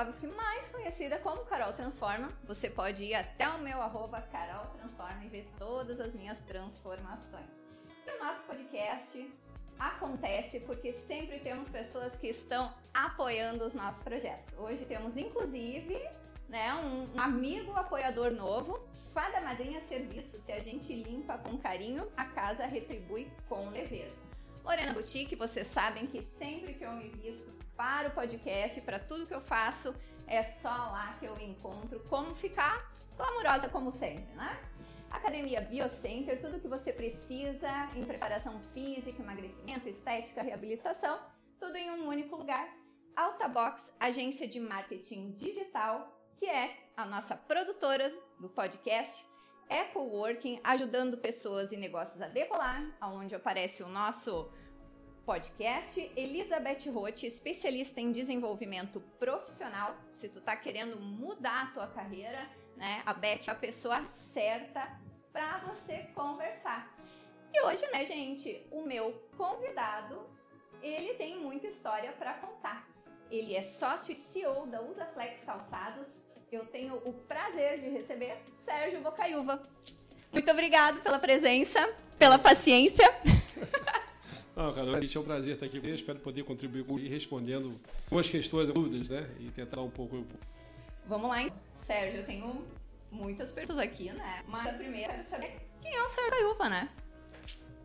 Sirakovski, mais conhecida como Carol Transforma. Você pode ir até o meu arroba Carol Transforma e ver todas as minhas transformações. E o nosso podcast acontece porque sempre temos pessoas que estão apoiando os nossos projetos. Hoje temos inclusive né, um amigo apoiador novo, Fada Madrinha Serviço. Se a gente limpa com carinho, a casa retribui com leveza. Lorena Boutique, vocês sabem que sempre que eu me visto para o podcast, para tudo que eu faço, é só lá que eu encontro como ficar glamurosa como sempre, né? Academia Biocenter, tudo que você precisa em preparação física, emagrecimento, estética, reabilitação, tudo em um único lugar. Alta Box, agência de marketing digital, que é a nossa produtora do podcast, é coworking, ajudando pessoas e negócios a decolar, onde aparece o nosso podcast. Elizabeth Roth, especialista em desenvolvimento profissional. Se tu tá querendo mudar a tua carreira, né? A Beth é a pessoa certa para você conversar. E hoje, né, gente, o meu convidado, ele tem muita história para contar. Ele é sócio e CEO da Usaflex Calçados, eu tenho o prazer de receber Sérgio Bocaiúva. Muito obrigado pela presença, pela paciência. Não, cara, é um prazer estar aqui. Eu espero poder contribuir com e respondendo algumas questões, dúvidas, né? E tentar um pouco. Vamos lá, hein? Sérgio, eu tenho muitas perguntas aqui, né? Mas a primeira, eu quero saber quem é o Sérgio Bocaiúva, né?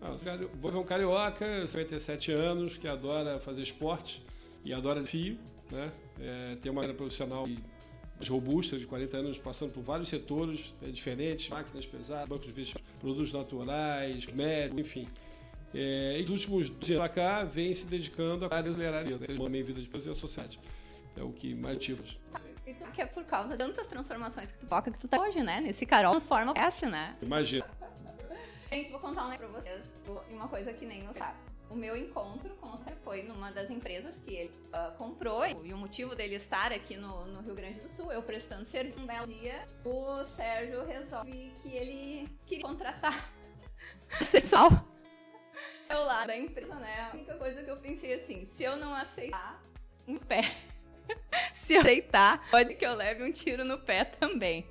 Ah, vou ver um carioca, 57 anos, que adora fazer esporte e adora fio, né? É, tem uma área profissional mais robusta, de 40 anos, passando por vários setores é, diferentes, máquinas pesadas, bancos de vestidos, produtos naturais, médicos, enfim. É, e nos últimos anos para cá, vem se dedicando à área acelerária, né? uma meia vida de prazer a sociedade. É o que mais ativa. Que é por causa de tantas transformações que tu toca que tu tá hoje, né? Nesse Carol Transforma Cast, né? Imagina. Gente, vou contar um negócio pra vocês. Uma coisa que nem eu sabe o meu encontro com o Sérgio foi numa das empresas que ele uh, comprou e o motivo dele estar aqui no, no, Rio Grande do Sul, eu prestando serviço. Um belo dia, o Sérgio resolve que ele queria contratar sexual. Eu lá da empresa, né? A única coisa que eu pensei assim, se eu não aceitar um pé, se eu aceitar, pode que eu leve um tiro no pé também.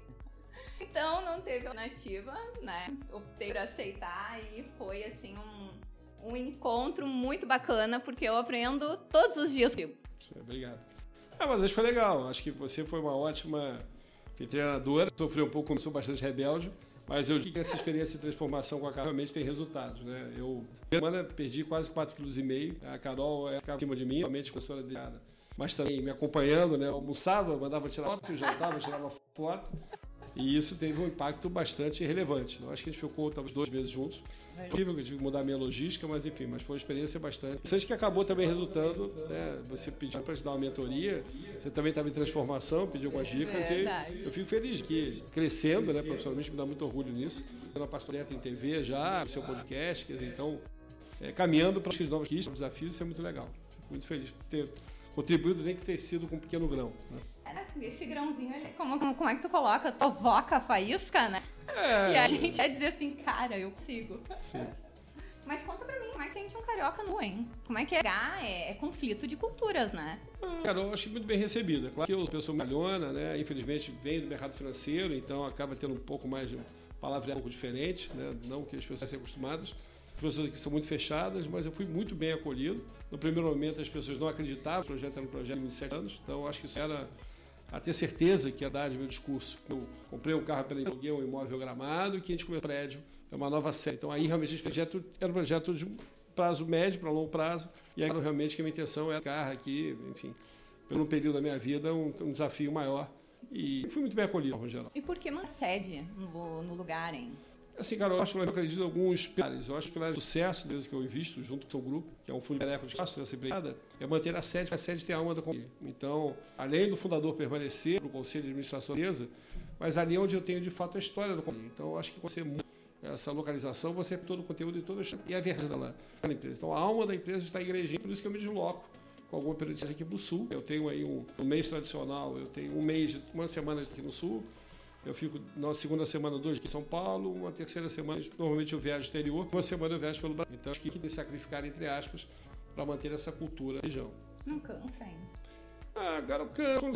Então não teve alternativa, né? Optei por aceitar e foi assim um um encontro muito bacana, porque eu aprendo todos os dias. Obrigado. Ah, mas acho que foi legal. Acho que você foi uma ótima treinadora. Sofreu um pouco, começou bastante rebelde. Mas eu digo que essa experiência de transformação com a Carol realmente tem resultados, né? Eu, semana, perdi quase 4,5 kg. A Carol é acima de mim, realmente professora de mas também me acompanhando, né? Almoçava, mandava tirar foto, jantava, tirava foto. E isso teve um impacto bastante relevante. Eu acho que a gente ficou talvez dois meses juntos. É possível que eu tive que mudar a minha logística, mas enfim, mas foi uma experiência bastante. Interessante que acabou também resultando, né? Você pediu para te dar uma mentoria, você também estava em transformação, pediu algumas dicas e eu fico feliz que crescendo, né, profissionalmente, me dá muito orgulho nisso. Uma parceria em TV já, seu podcast, quer dizer, então, é, caminhando para os novos desafios, isso é muito legal. Fico muito feliz por ter contribuído, nem que ter sido com um pequeno grão. Né? Esse grãozinho, ele, como, como, como é que tu coloca? Provoca a faísca, né? É. E a gente vai dizer assim, cara, eu consigo. Sim. Mas conta pra mim, como é que sente um carioca nu, hein? Como é que é? É, é conflito de culturas, né? Ah, cara, eu acho muito bem recebida. Claro que eu sou pessoa malhona, né? Infelizmente vem do mercado financeiro, então acaba tendo um pouco mais de palavra um pouco diferente, né? Não que as pessoas sejam acostumadas. As pessoas aqui são muito fechadas, mas eu fui muito bem acolhido. No primeiro momento as pessoas não acreditavam, o projeto era um projeto de 27 anos, então eu acho que isso era a ter certeza que ia dar de meu discurso. Eu comprei um carro pela aluguei um imóvel gramado e que a gente começou um prédio, é uma nova série. Então aí realmente esse projeto era um projeto de prazo médio para longo prazo e aí realmente que a minha intenção era carro aqui, enfim, pelo período da minha vida, um, um desafio maior. E fui muito bem acolhido, Rogério. E por que uma sede no, no lugar, hein? Assim, cara, eu acho que eu acredito em alguns pilares. Eu acho que o pilar de sucesso, desde que eu invisto junto com o seu grupo, que é um fundo de espaço dessa empresa, é manter a sede, a sede tem a alma da companhia. Então, além do fundador permanecer no conselho de administração da empresa, mas ali é onde eu tenho de fato a história da companhia. Então, eu acho que você essa localização, você tem todo o conteúdo e toda a e a verdade da empresa. Então, a alma da empresa está em igrejinha, por isso que eu me desloco com alguma periodicidade aqui para o sul. Eu tenho aí um, um mês tradicional, eu tenho um mês, uma semana aqui no sul, eu fico na segunda semana, dois em São Paulo, uma terceira semana, normalmente eu viajo exterior, uma semana eu viajo pelo Brasil. Então, acho que me sacrificar, entre aspas, para manter essa cultura região. Não cansa, hein? Ah, agora o canso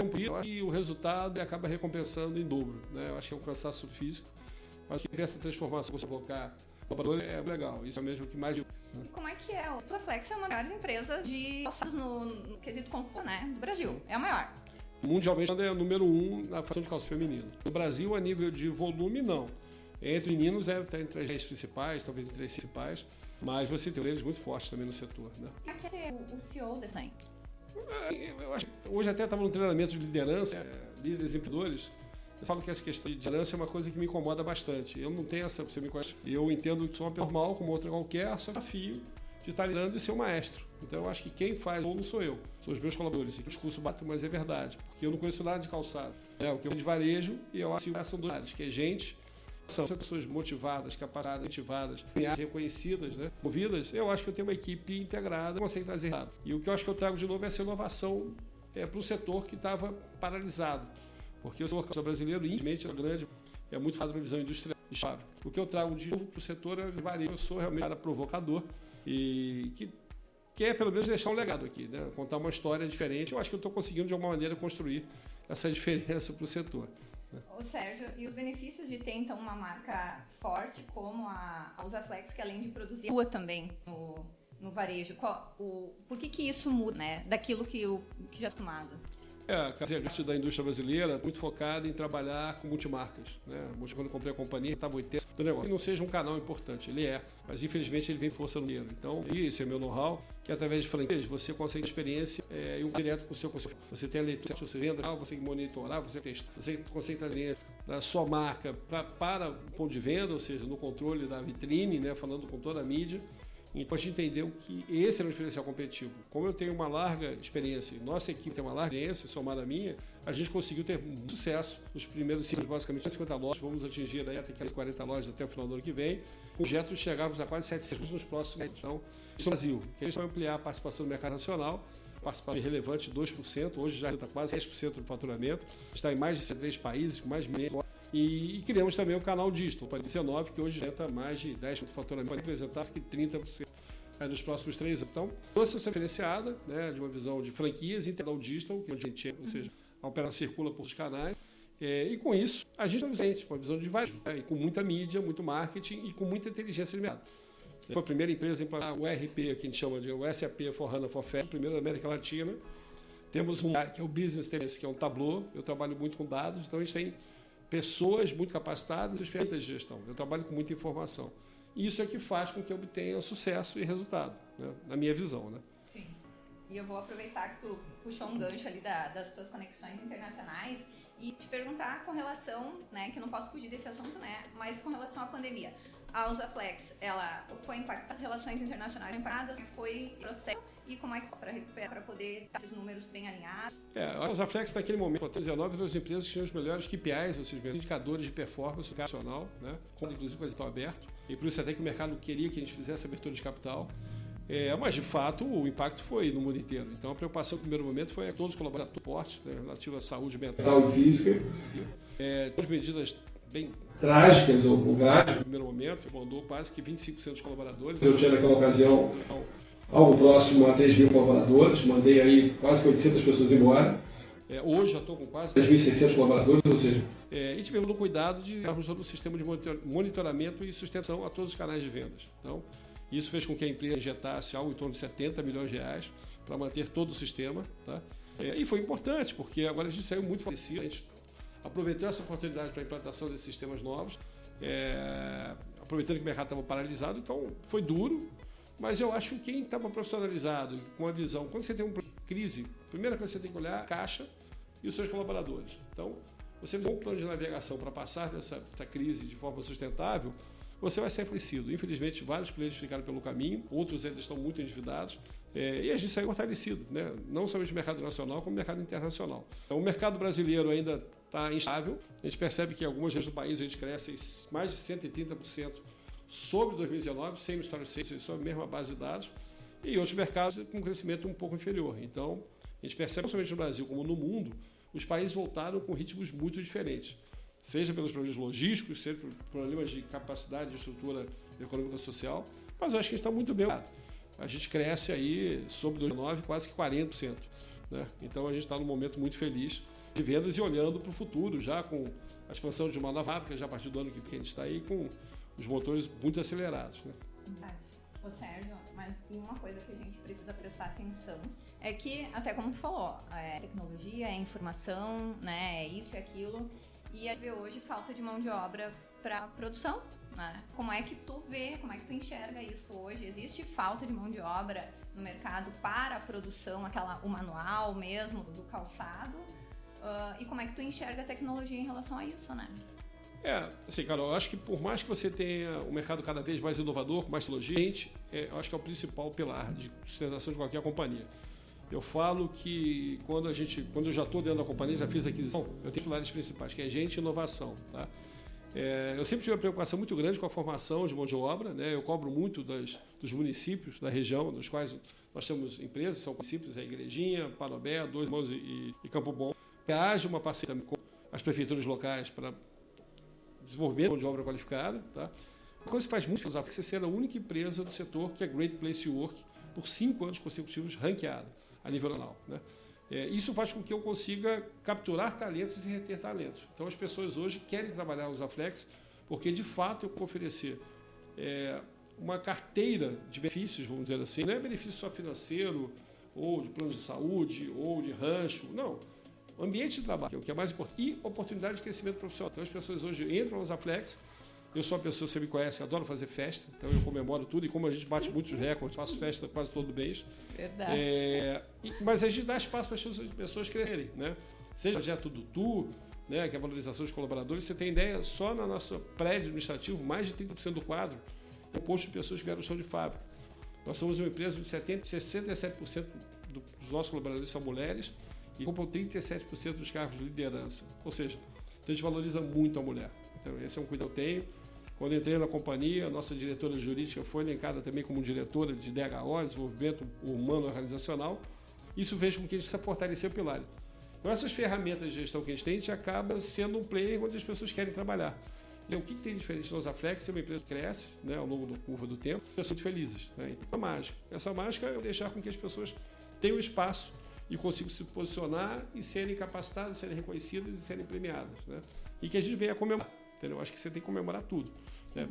e o resultado acaba recompensando em dobro. Né? Eu acho que é um cansaço físico, mas que essa transformação, você colocar colaborador é legal. Isso é mesmo o que mais. E como é que é? O Flex é uma das maiores empresas de calçados no, no quesito conforto, né? Do Brasil. É a maior. Mundialmente é número um na fação de calça feminino. No Brasil, a nível de volume, não. Entre meninos estar entre as 10 principais, talvez entre as principais, mas você tem eles muito fortes também no setor. Né? Como é que é o CEO dessa é, eu acho, hoje até estava no treinamento de liderança, é, líderes empreendedores. Eu falo que essa questão de liderança é uma coisa que me incomoda bastante. Eu não tenho essa, você me conhece. Eu entendo que sou uma pessoa normal, como outra qualquer, só desafio de estar liderando e ser um maestro. Então eu acho que quem faz ou não sou eu, são os meus colaboradores. O discurso bate, mas é verdade, porque eu não conheço nada de calçado. É o que eu de varejo e eu acho que são áreas, que é gente são pessoas motivadas, capacitadas, motivadas, reconhecidas, né? movidas, eu acho que eu tenho uma equipe integrada, consegue trazer errado. E o que eu acho que eu trago de novo é essa inovação é, para o setor que estava paralisado. Porque o setor brasileiro, infelizmente, é grande, é muito fácil para a visão industrial. O que eu trago de novo para o setor é varia. Eu sou realmente um cara provocador e que quer pelo menos deixar um legado aqui, né? contar uma história diferente. Eu acho que eu estou conseguindo de alguma maneira construir essa diferença para o setor. O Sérgio, e os benefícios de ter então uma marca forte como a, Usaflex, que além de produzir, atua também no, no varejo. Qual, o, por que, que isso muda, né? Daquilo que, o, que já é acostumado? É, a característica da indústria brasileira muito focada em trabalhar com multimarcas. Né? Quando eu comprei a companhia, estava 80 do negócio. E não seja um canal importante, ele é, mas infelizmente ele vem força no dinheiro. Então, isso é meu know-how, que através de franquias você consegue experiência é, e um direto com o seu consumidor. Você tem a leitura, você vende, você consegue monitorar, você testa, você consegue trazer da sua marca pra, para o ponto de venda, ou seja, no controle da vitrine, né? falando com toda a mídia então a gente entendeu que esse era um diferencial competitivo. Como eu tenho uma larga experiência, nossa equipe tem uma larga experiência, somada à minha, a gente conseguiu ter muito sucesso nos primeiros ciclos, basicamente 50 lojas, vamos atingir aí até 40 lojas até o final do ano que vem, o projeto chegarmos a quase 700 nos próximos. Então, isso no Brasil, que a gente vai ampliar a participação do mercado nacional, participação relevante 2%, hoje já está quase 10% do faturamento, está em mais de três países, com mais de e, e, criamos também o canal Digital, para 19, que hoje está mais de 10% do faturamento, pode representar que 30% aí nos próximos três anos. Então, toda essa diferenciada, né, de uma visão de franquias e o digital, que a gente, ou seja, a operação circula por os canais. É, e com isso, a gente tem uma visão de varejo, né, e com muita mídia, muito marketing e com muita inteligência de mercado. Foi a primeira empresa a implantar o ERP, que a gente chama de o SAP for HANA for Fair, primeiro da América Latina. Temos um que é o Business Tennis, que é um tablô. Eu trabalho muito com dados, então a gente tem pessoas muito capacitadas e ferramentas de gestão. Eu trabalho com muita informação. Isso é que faz com que eu obtenha sucesso e resultado, né? na minha visão. Né? Sim. E eu vou aproveitar que tu puxou um gancho ali da, das tuas conexões internacionais e te perguntar com relação, né, que não posso fugir desse assunto, né, mas com relação à pandemia. A Usaflex, ela foi impactada, as relações internacionais impactadas, foi processo e como é que para recuperar, para poder esses números bem alinhados? É, a Usaflex naquele momento, em 2019, das empresas que tinham os melhores KPIs, ou seja, indicadores de performance nacional, né, como inclusive com o aberto, e por isso até que o mercado queria que a gente fizesse abertura de capital. É, mas, de fato, o impacto foi no mundo inteiro. Então, a preocupação no primeiro momento foi a todos os colaboradores do suporte, né, relativo à saúde mental e física. É, todas medidas bem trágicas ou graves no primeiro momento, mandou quase que 25% dos colaboradores. Eu tinha naquela ocasião então, algo próximo a 3 mil colaboradores, mandei aí quase 800 pessoas embora. É, hoje já estou com quase 3.600 colaboradores, ou seja... É, e tivemos o cuidado de darmos todo o sistema de monitoramento e sustentação a todos os canais de vendas. Então, isso fez com que a empresa injetasse algo em torno de 70 milhões de reais para manter todo o sistema. Tá? É, e foi importante, porque agora a gente saiu muito fortalecido, a gente aproveitou essa oportunidade para a implantação desses sistemas novos, é, aproveitando que o mercado estava paralisado, então foi duro, mas eu acho que quem estava profissionalizado, com a visão, quando você tem uma crise, a primeira coisa que você tem que olhar é a caixa e os seus colaboradores. Então, você tem um plano de navegação para passar dessa, dessa crise de forma sustentável, você vai ser afligido. Infelizmente, vários clientes ficaram pelo caminho, outros ainda estão muito endividados. É, e a gente saiu fortalecido, né? não somente no mercado nacional, como no mercado internacional. Então, o mercado brasileiro ainda está instável. A gente percebe que em algumas regiões do país a gente cresce mais de 130% sobre 2019, sem história de sobre a mesma base de dados, e outros mercados com crescimento um pouco inferior. Então, a gente percebe, não somente no Brasil, como no mundo, os países voltaram com ritmos muito diferentes. Seja pelos problemas logísticos, seja por problemas de capacidade de estrutura econômica e social, mas eu acho que está muito bem. a gente cresce aí sobre 2009 quase que 40%. Né? Então a gente está num momento muito feliz de vendas e olhando para o futuro, já com a expansão de uma nova fábrica, já a partir do ano que a gente está aí com os motores muito acelerados. Né? Ô Sérgio, mas uma coisa que a gente precisa prestar atenção é que, até como tu falou, é tecnologia, é informação, né, é isso e aquilo, e a gente vê hoje falta de mão de obra para produção, né? Como é que tu vê, como é que tu enxerga isso hoje? Existe falta de mão de obra no mercado para a produção, aquela, o manual mesmo do calçado? Uh, e como é que tu enxerga a tecnologia em relação a isso, né? É, assim, cara, eu acho que por mais que você tenha um mercado cada vez mais inovador, com mais tecnologia, é, eu acho que é o principal pilar de sustentação de qualquer companhia. Eu falo que quando a gente, quando eu já estou dentro da companhia, já fiz aquisição, eu tenho pilares principais, que é gente e inovação, tá? É, eu sempre tive uma preocupação muito grande com a formação de mão de obra, né? Eu cobro muito das, dos municípios da região, dos quais nós temos empresas, são municípios, é Igrejinha, Parobé, Dois Mãos e, e Campo Bom. Que haja uma parceria com as prefeituras locais para desenvolvimento de obra qualificada. Tá? Uma coisa que faz muito usar, você ser a única empresa do setor que é Great Place to Work por cinco anos consecutivos ranqueada a nível nacional. Né? É, isso faz com que eu consiga capturar talentos e reter talentos. Então as pessoas hoje querem trabalhar os Aflex porque de fato eu oferecer é, uma carteira de benefícios, vamos dizer assim, não é benefício só financeiro ou de plano de saúde ou de rancho, não ambiente de trabalho, que é o que é mais importante, e oportunidade de crescimento profissional. Então as pessoas hoje entram nos Aflex. Eu sou uma pessoa, você me conhece, adoro fazer festa, então eu comemoro tudo e como a gente bate muitos recordes, faço festa quase todo mês. Verdade. É, e, mas a gente dá espaço para as pessoas crescerem, né? Seja o projeto do Tu, né, que é a valorização dos colaboradores, você tem ideia, só na nossa prédio administrativo, mais de 30% do quadro é composto de pessoas que vieram do chão de fábrica. Nós somos uma empresa de 70, 67% dos nossos colaboradores são mulheres, e ocupam 37% dos cargos de liderança. Ou seja, então a gente valoriza muito a mulher. Então, esse é um cuidado que eu tenho. Quando entrei na companhia, a nossa diretora jurídica foi elencada também como diretora de DHO, Desenvolvimento Humano Organizacional. Isso fez com que a gente se fortalecesse o pilar. Com essas ferramentas de gestão que a gente tem, a gente acaba sendo um player onde as pessoas querem trabalhar. E o que, tem de diferente da Flex? É uma empresa que cresce né, ao longo da curva do tempo, pessoas felizes. Né? Então, é mágica. Essa mágica é deixar com que as pessoas tenham espaço e consigam se posicionar e serem capacitadas, serem reconhecidas e serem premiadas. Né? E que a gente venha comemorar. Entendeu? Acho que você tem que comemorar tudo. Né?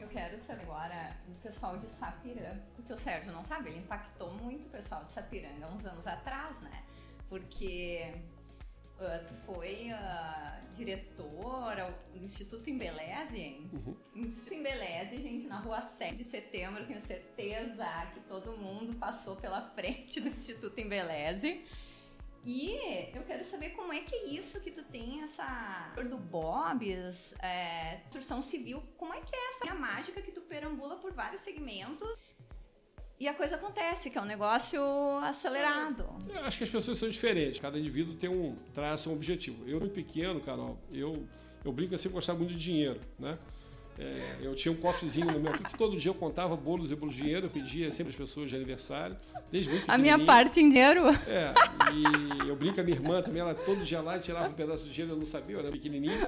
Eu quero saber agora o pessoal de Sapiranga, porque o Sérgio não sabe, ele impactou muito o pessoal de Sapiranga uns anos atrás, né? Porque uh, tu foi uh, diretora do Instituto Embeleze, hein? Uhum. Instituto Embeleze, gente, na rua 7 de setembro, tenho certeza que todo mundo passou pela frente do Instituto Embeleze. E eu quero saber como é que é isso que tu tem essa do Bob's, é, construção civil, como é que é essa mágica que tu perambula por vários segmentos e a coisa acontece, que é um negócio acelerado. Eu acho que as pessoas são diferentes, cada indivíduo tem um traça um objetivo. Eu, pequeno, Carol, eu, eu brinco assim, gostava muito de dinheiro, né? É, eu tinha um cofrezinho no meu que todo dia eu contava bolos e bolos de dinheiro, eu pedia sempre às pessoas de aniversário, desde muito A minha parte em dinheiro? É, e eu brinco com a minha irmã também, ela todo dia lá tirava um pedaço de dinheiro, eu não sabia, eu era pequenininho,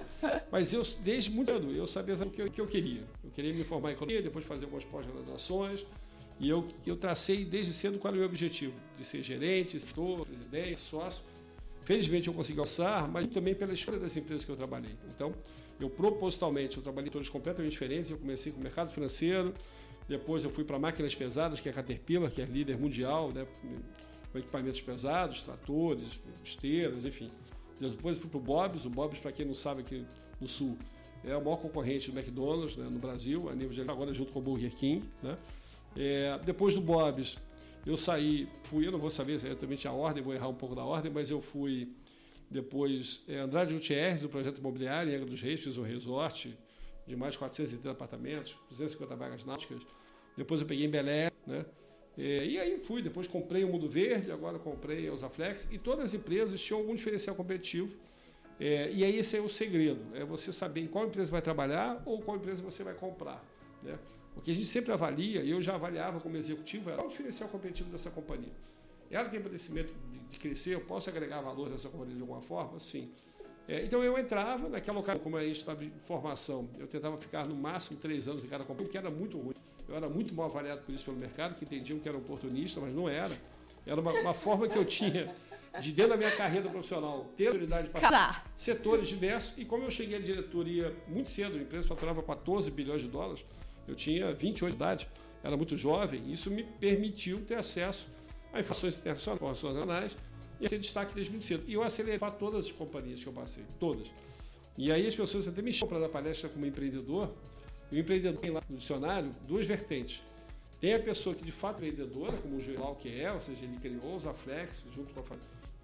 mas eu, desde muito cedo, eu sabia o que eu, que eu queria. Eu queria me formar em economia, depois fazer algumas pós-graduações, e eu, eu tracei desde cedo qual era o meu objetivo, de ser gerente, gestor, presidente, sócio. Felizmente eu consegui alçar, mas também pela história das empresas que eu trabalhei. Então, eu propositalmente, eu trabalhei em todos completamente diferentes. Eu comecei com o mercado financeiro, depois eu fui para máquinas pesadas, que é a Caterpillar, que é líder mundial, né, com equipamentos pesados, tratores, esteiras, enfim. Depois fui para o Bob's. O Bob's, para quem não sabe, aqui no Sul, é o maior concorrente do McDonald's né, no Brasil, a nível de agora junto com o Burger King. Né? É, depois do Bob's, eu saí, fui, eu não vou saber exatamente a ordem, vou errar um pouco da ordem, mas eu fui depois é, Andrade Gutierrez, do projeto imobiliário em Angra dos Reis, fiz um resort de mais de 430 apartamentos, 250 vagas náuticas. Depois eu peguei em Belém, né? É, e aí fui, depois comprei o Mundo Verde, agora comprei a Usaflex, e todas as empresas tinham algum diferencial competitivo. É, e aí esse é o segredo, é você saber em qual empresa vai trabalhar ou qual empresa você vai comprar. Né? O que a gente sempre avalia, e eu já avaliava como executivo, era o diferencial competitivo dessa companhia. Ela tem conhecimento de crescer, eu posso agregar valor nessa companhia de alguma forma? Sim. É, então eu entrava naquela ocasião, como a gente estava em formação, eu tentava ficar no máximo três anos em cada companhia, o que era muito ruim. Eu eu era muito mal avaliado por isso pelo mercado, que entendiam que era oportunista, mas não era. Era uma, uma forma que eu tinha de dentro da minha carreira profissional ter a oportunidade de passar setores diversos. E como eu cheguei à diretoria muito cedo, a empresa faturava 14 bilhões de dólares, eu tinha 28 de idade, era muito jovem, isso me permitiu ter acesso a informações internacionais, informações nacionais, e ser destaque desde muito cedo. E eu acelerei para todas as companhias que eu passei, todas. E aí as pessoas até me chamam para dar palestra como empreendedor, e o empreendedor tem lá no dicionário duas vertentes. Tem a pessoa que de fato é empreendedora, como o Joel que é, ou seja, ele criou os Aflex junto com a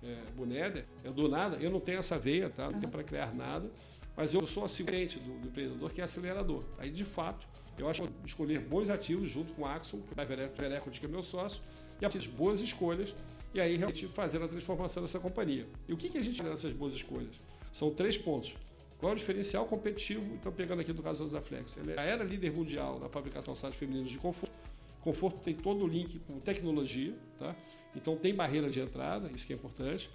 é, Buneder, eu do nada, eu não tenho essa veia, tá? não tenho para criar nada, mas eu sou assistente do, do, empreendedor que é acelerador. Aí, de fato, eu acho que escolher bons ativos junto com o Axon, que é Vereco, que é meu sócio, e a partir boas escolhas, e aí realmente fazer a transformação dessa companhia. E o que, que a gente olha nessas boas escolhas? São três pontos. Qual é o diferencial competitivo? Então, pegando aqui do caso da Flex, ela era líder mundial na fabricação de calçados femininos de conforto. Conforto tem todo o link com tecnologia, tá? Então tem barreira de entrada, isso que é importante.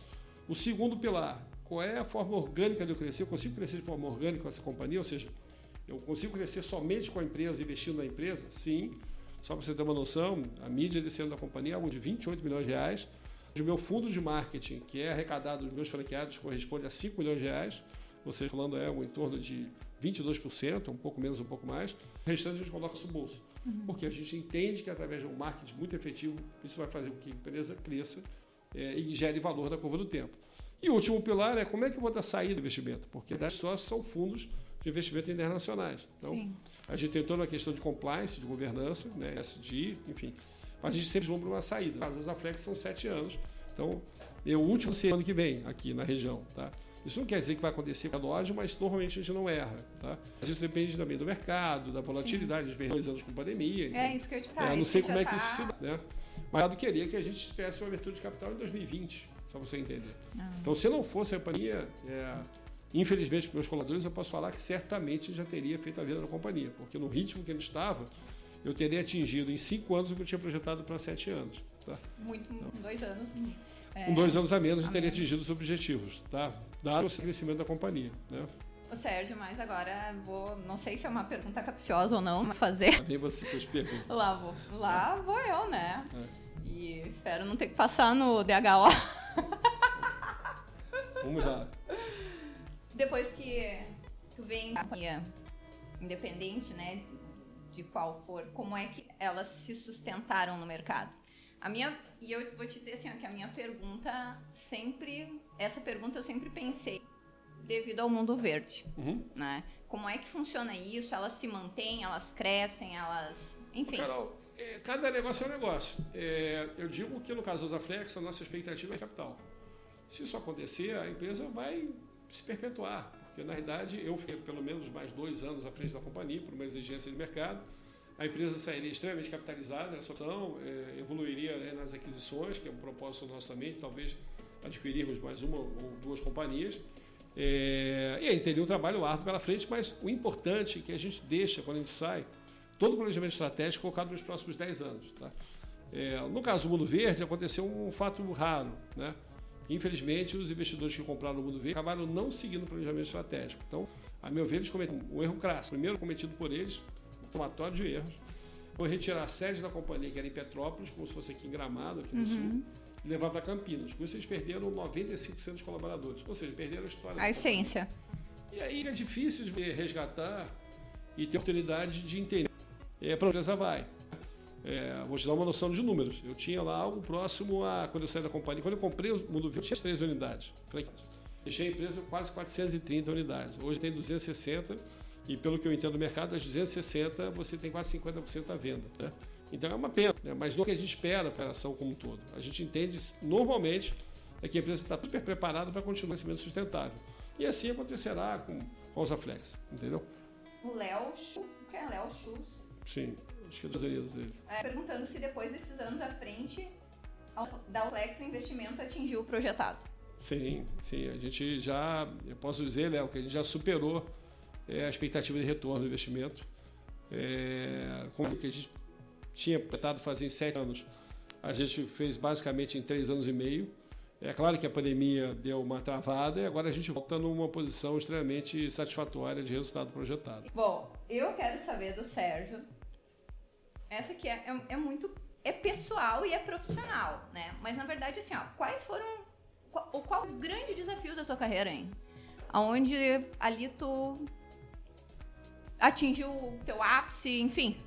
O segundo pilar, qual é a forma orgânica de eu crescer? Eu consigo crescer de forma orgânica com essa companhia? Ou seja, eu consigo crescer somente com a empresa, investindo na empresa? Sim. Só para você ter uma noção, a mídia desse ano da companhia é algo de 28 milhões de reais. O meu fundo de marketing, que é arrecadado dos meus franqueados, corresponde a 5 milhões de reais. Você falando é um em torno de 22%, um pouco menos, um pouco mais. O restante a gente coloca no bolso. Uhum. Porque a gente entende que através de um marketing muito efetivo, isso vai fazer com que a empresa cresça é, e gere valor na curva do tempo. E o último pilar é como é que eu vou dar saída do investimento, porque das sócios são fundos de investimento internacionais. Então, Sim. a gente tem toda uma questão de compliance, de governança, né, SD, enfim. Mas a gente sempre vislumbra uma saída. As casos da Flex são sete anos. Então, é o último ano que vem aqui na região. Tá? Isso não quer dizer que vai acontecer com a loja, mas normalmente a gente não erra. Tá? Mas isso depende também do mercado, da volatilidade, de dois anos com pandemia. Então, é isso que eu te falo. É, não sei como é que isso se dá. Né? Mas eu queria que a gente tivesse uma abertura de capital em 2020, só você entender. Ah. Então, se não fosse a pandemia, é, infelizmente, para meus colaboradores, eu posso falar que certamente já teria feito a venda da companhia, porque no ritmo que ele estava, eu teria atingido em cinco anos o que eu tinha projetado para sete anos. Tá? Muito, então, dois anos. É, com dois anos a menos, a teria menos. atingido os objetivos, tá? dado o crescimento da companhia. Né? Ô Sérgio, mas agora vou. Não sei se é uma pergunta capciosa ou não, mas fazer. Vem você, suas perguntas. Lá vou. Lá vou eu, né? É. E espero não ter que passar no DHO. Vamos lá. Depois que tu vem companhia independente, né? De qual for, como é que elas se sustentaram no mercado? A minha, e eu vou te dizer assim, ó, que a minha pergunta sempre, essa pergunta eu sempre pensei devido ao mundo verde, uhum. né? Como é que funciona isso? Elas se mantêm, elas crescem, elas, enfim. Carol, é, cada negócio é um negócio. É, eu digo que no caso da Flex, a nossa expectativa é capital. Se isso acontecer, a empresa vai se perpetuar, porque na realidade eu fiquei pelo menos mais dois anos à frente da companhia por uma exigência de mercado a empresa sairia extremamente capitalizada sua ação, é, evoluiria né, nas aquisições, que é um propósito nosso também, talvez adquirirmos mais uma ou duas companhias. É, e aí teria um trabalho árduo pela frente, mas o importante é que a gente deixa, quando a gente sai, todo o planejamento estratégico colocado nos próximos 10 anos. Tá? É, no caso do Mundo Verde, aconteceu um fato raro, né? Infelizmente os investidores que compraram o Mundo Verde acabaram não seguindo o planejamento estratégico. Então, a meu ver, eles cometeram um erro crasso. Primeiro cometido por eles, somatório de erros. Foi retirar a sede da companhia, que era em Petrópolis, como se fosse aqui em Gramado, aqui no uhum. sul, e levar para Campinas. Com isso, eles perderam 95% dos colaboradores. Ou seja, perderam a história. A essência. E aí é difícil de resgatar e ter oportunidade de entender é, para onde essa vai. É, vou te dar uma noção de números. Eu tinha lá algo próximo a. Quando eu saí da companhia, quando eu comprei o Mundo Vivo, tinha três unidades. Deixei a empresa com quase 430 unidades. Hoje tem 260 e pelo que eu entendo do mercado, das 260 você tem quase 50% à venda. Né? Então é uma pena, né? mas não é o que a gente espera para a ação como um todo. A gente entende normalmente é que a empresa está super preparada para continuar o crescimento sustentável. E assim acontecerá com, com a Flex, entendeu? O Léo Chu, que é Léo Chus? Sim, acho que Unidos dele. É, perguntando se depois desses anos à frente da Flex o investimento atingiu o projetado. Sim, sim. A gente já, eu posso dizer, Léo, que a gente já superou é, a expectativa de retorno do investimento. É, como que a gente tinha tentado fazer em sete anos, a gente fez basicamente em três anos e meio. É claro que a pandemia deu uma travada e agora a gente volta numa posição extremamente satisfatória de resultado projetado. Bom, eu quero saber do Sérgio. Essa aqui é, é, é muito é pessoal e é profissional, né? Mas na verdade, assim, ó, quais foram. Qual, qual o grande desafio da tua carreira, hein? Aonde ali tu atingiu o teu ápice, enfim.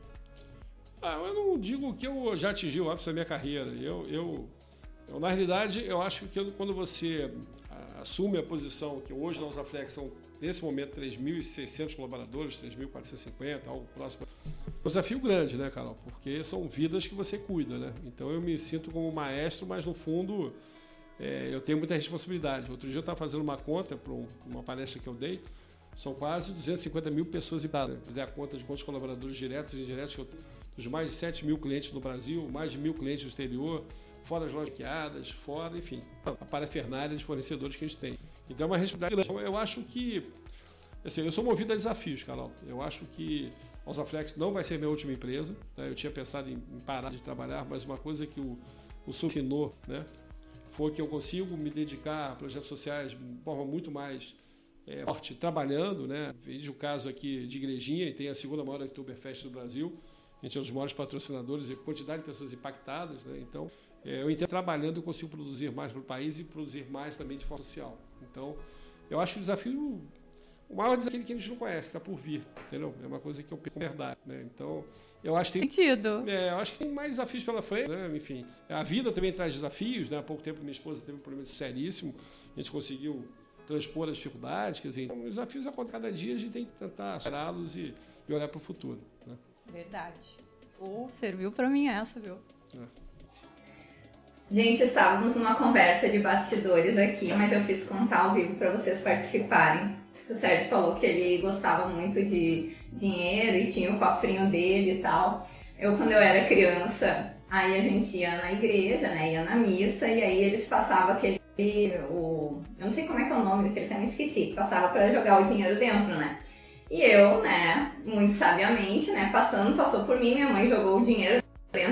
Ah, eu não digo que eu já atingi o ápice da minha carreira. Eu, eu, eu na realidade, eu acho que quando você ah, assume a posição que hoje na Usaflex são, nesse momento, 3.600 colaboradores, 3.450, algo próximo. Um desafio grande, né, Carol? Porque são vidas que você cuida, né? Então eu me sinto como maestro, mas no fundo é, eu tenho muita responsabilidade. Outro dia eu estava fazendo uma conta para uma palestra que eu dei, são quase 250 mil pessoas Se fizer a conta de quantos colaboradores diretos e indiretos que eu tenho, dos mais de 7 mil clientes no Brasil, mais de mil clientes no exterior, fora as lojas fora, enfim, a parafernália de fornecedores que a gente tem. Então é uma responsabilidade grande. Eu acho que, assim, eu sou movido a desafios, Carol. Eu acho que a Osaflex não vai ser minha última empresa. Né? Eu tinha pensado em, parar de trabalhar, mas uma coisa que o, o Sul ensinou, né? foi que eu consigo me dedicar a projetos sociais de forma muito mais é, forte, trabalhando, né? Veja o caso aqui de Igrejinha, e tem a segunda maior Oktoberfest do Brasil. A gente é um dos maiores patrocinadores e quantidade de pessoas impactadas, né? Então, é, eu entendo trabalhando eu consigo produzir mais para o país e produzir mais também de forma social. Então, eu acho que o desafio, o maior desafio que a gente não conhece, está por vir, entendeu? É uma coisa que eu penso verdade, né? Então, eu acho que tem sentido. É, eu acho que tem mais desafios pela frente, né? Enfim, a vida também traz desafios, né? Há pouco tempo minha esposa teve um problema seríssimo, a gente conseguiu transpor as dificuldades, quer dizer, então, os desafios a cada dia a gente tem que tentar superá-los e, e, olhar para o futuro. Né? Verdade. Oh, serviu para mim essa, viu? É. Gente, estávamos numa conversa de bastidores aqui, mas eu quis contar ao vivo para vocês participarem. O Sérgio falou que ele gostava muito de dinheiro e tinha o cofrinho dele e tal. Eu, quando eu era criança, aí a gente ia na igreja, né? Ia na missa e aí eles passavam aquele. O, eu não sei como é que é o nome daquele, me esqueci. Passava para jogar o dinheiro dentro, né? E eu, né, muito sabiamente, né, passando, passou por mim, minha mãe jogou o dinheiro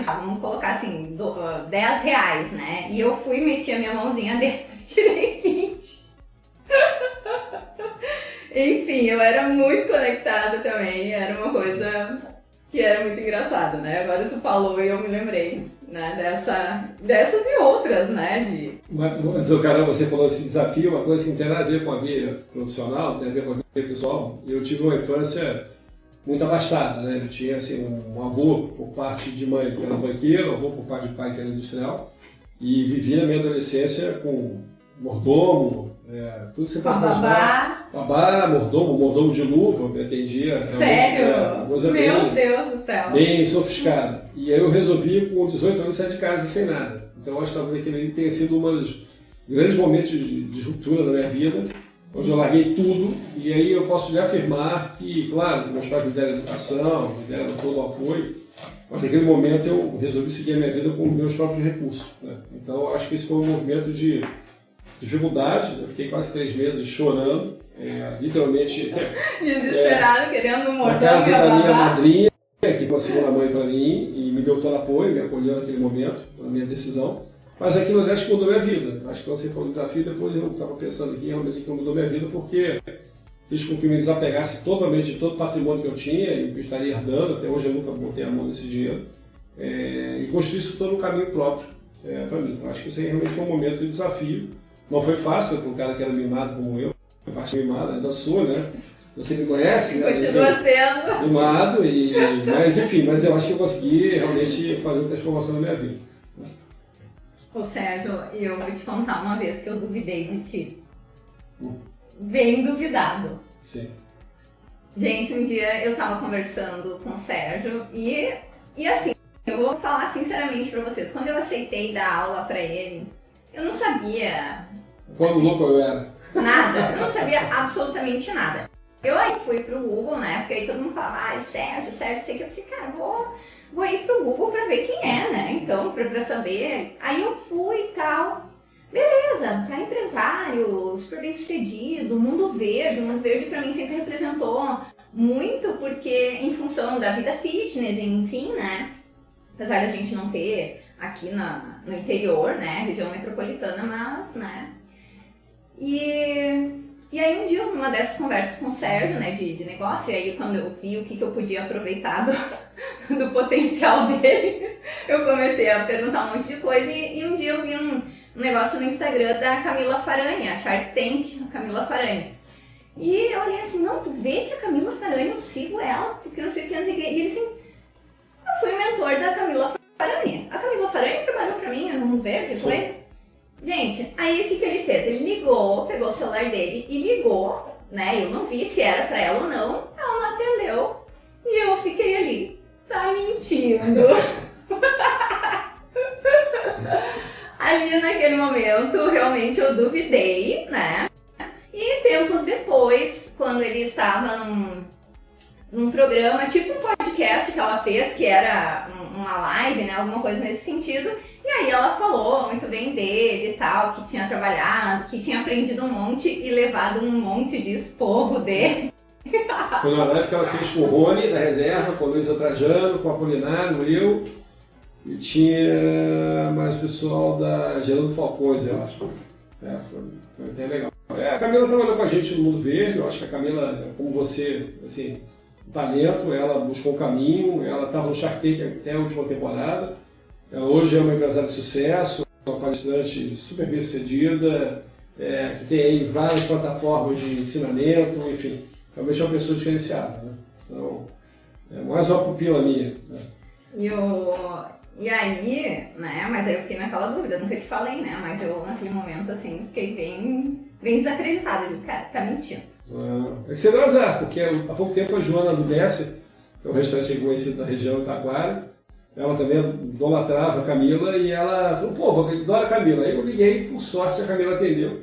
vamos colocar assim, do, uh, 10 reais, né? E eu fui, meti a minha mãozinha dentro e tirei 20. Enfim, eu era muito conectada também, era uma coisa que era muito engraçada, né? Agora tu falou e eu me lembrei, né? Dessa, dessas e outras, né? De... Mas, mas o cara, você falou esse desafio, uma coisa que não tem nada a ver com a vida profissional, tem a ver com a vida pessoal. Eu tive uma infância muito abastada, né? Eu tinha assim, um avô por parte de mãe que era banqueiro, um avô por parte de pai que era industrial, e vivi na minha adolescência com mordomo, é, tudo que você pode imaginar. Babá, mordomo, mordomo de luva, me atendia. Sério? Coisa, Meu bem, Deus do céu. Bem sofisticada. E aí eu resolvi, com 18 anos, sair de casa sem nada. Então eu acho que talvez aquele ali tenha sido um dos grandes momentos de, de ruptura na minha vida onde eu larguei tudo, e aí eu posso lhe afirmar que, claro, meus pais me deram educação, me deram todo o apoio, mas naquele momento eu resolvi seguir a minha vida com meus próprios recursos. Né? Então acho que esse foi um movimento de dificuldade, eu fiquei quase três meses chorando, é, literalmente. Desesperado, é, querendo um Na casa da minha madrinha, que foi a segunda mãe para mim, e me deu todo apoio, me acolheu naquele momento, na minha decisão. Mas aquilo ali acho que mudou minha vida. Acho que quando você falou desafio, depois eu estava pensando aqui, realmente aquilo mudou minha vida porque fiz com que me desapegasse totalmente de todo o patrimônio que eu tinha e que eu estaria herdando. Até hoje eu nunca botei a mão nesse dinheiro. É, e construí isso todo um caminho próprio é, para mim. Então, acho que isso aí realmente foi um momento de desafio. Não foi fácil para um cara que era mimado como eu. A parte mimada, sou, né? Você me conhece, né? Continua sendo. Mimado, e, mas enfim, mas eu acho que eu consegui realmente fazer uma transformação na minha vida. Ô Sérgio, eu vou te contar uma vez que eu duvidei de ti. Hum. Bem duvidado. Sim. Gente, um dia eu tava conversando com o Sérgio e, e assim, eu vou falar sinceramente pra vocês, quando eu aceitei dar aula pra ele, eu não sabia. Quão louco eu era? Nada, eu não sabia absolutamente nada. Eu aí fui pro Google, né? Porque aí todo mundo falava, ah, Sérgio, Sérgio, sei que eu pensei, cara, vou vou ir pro Google para ver quem é, né? Então, para saber. Aí eu fui e tal. Beleza, cara empresário, super bem sucedido, mundo verde. O mundo verde para mim sempre representou muito porque em função da vida fitness, enfim, né? Apesar da gente não ter aqui na, no interior, né? Região metropolitana, mas, né? E E aí um dia, uma dessas conversas com o Sérgio, né, de, de negócio, e aí quando eu vi o que, que eu podia aproveitar do, do potencial dele, eu comecei a perguntar um monte de coisa. E, e um dia eu vi um, um negócio no Instagram da Camila Faranha, Shark Tank, Camila Faranha. E eu olhei assim, não, tu vê que a Camila Faranha, eu sigo ela, porque não sei que, não sei o que. E ele assim, eu fui mentor da Camila Faranha. A Camila Faranha trabalhou pra mim no Mundo Verde, eu falei, gente, aí o que, que ele fez? Ele ligou, pegou o celular dele e ligou, né? Eu não vi se era pra ela ou não, ela não atendeu. E eu fiquei ali, tá mentindo. ali naquele momento, realmente eu duvidei, né? E tempos depois, quando ele estava num, num programa, tipo um podcast que ela fez, que era uma live, né? Alguma coisa nesse sentido. E aí ela falou muito bem dele e tal, que tinha trabalhado, que tinha aprendido um monte e levado um monte de esporro dele. Foi uma live que ela fez com o Rony da reserva, com a Luísa Trajano, com a Apolinário, eu. E tinha mais pessoal da Gerando Falcões, eu acho. É, foi, foi até legal. É, a Camila trabalhou com a gente no Mundo Verde, eu acho que a Camila, como você, assim, talento, ela buscou o caminho, ela estava no Shark Tank até a última temporada. Ela hoje é uma empresária de sucesso, uma palestrante super bem sucedida, é, que tem aí várias plataformas de ensinamento, enfim, realmente é uma pessoa diferenciada. Né? Então, é mais uma pupila minha. Né? E o, e aí, né, mas aí eu fiquei naquela dúvida, nunca te falei, né, mas eu naquele momento, assim, fiquei bem, bem desacreditada, eu cara, tá mentindo. Ah, é que você deu azar, porque há pouco tempo a Joana do Desce, que é um restaurante conhecido da região Taquara, ela também idolatrava a Camila e ela falou, pô, eu adoro a Camila. Aí eu liguei, por sorte a Camila atendeu.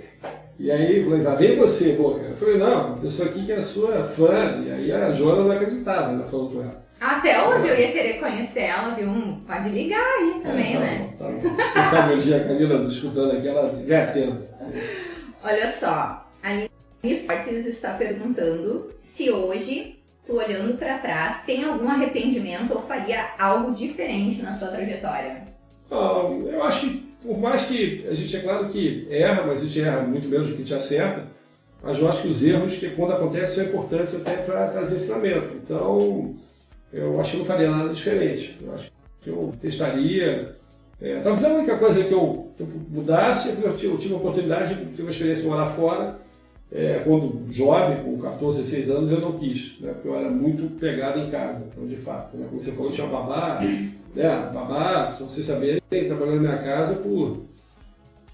E aí eu falei, ah, vem você, Boca. Eu falei, não, a pessoa aqui que é sua fã. E aí a Joana não acreditava, ela falou com ela. Até hoje eu ia querer conhecer ela, viu? Pode ligar aí também, é, tá né? Bom, tá bom. Quem sabe um dia a Camila escutando aqui, ela vai atendo. Olha só, a Aline Fortes está perguntando se hoje, tu olhando para trás, tem algum arrependimento ou faria algo diferente na sua trajetória? Ah, eu acho que, por mais que a gente, é claro que erra, mas a gente erra muito menos do que a gente acerta, mas eu acho que os erros, que quando acontecem, são importantes até para trazer ensinamento. Então, eu acho que não faria nada diferente. Eu acho que eu testaria. É, talvez a única coisa que eu, que eu mudasse é eu tive, eu tive a oportunidade de ter uma experiência morar fora. É, quando jovem, com 14, 16 anos, eu não quis, né, porque eu era muito pegado em casa, então, de fato. Né, como você falou, tinha babá, né, babá, se vocês saberem, trabalhando na minha casa por.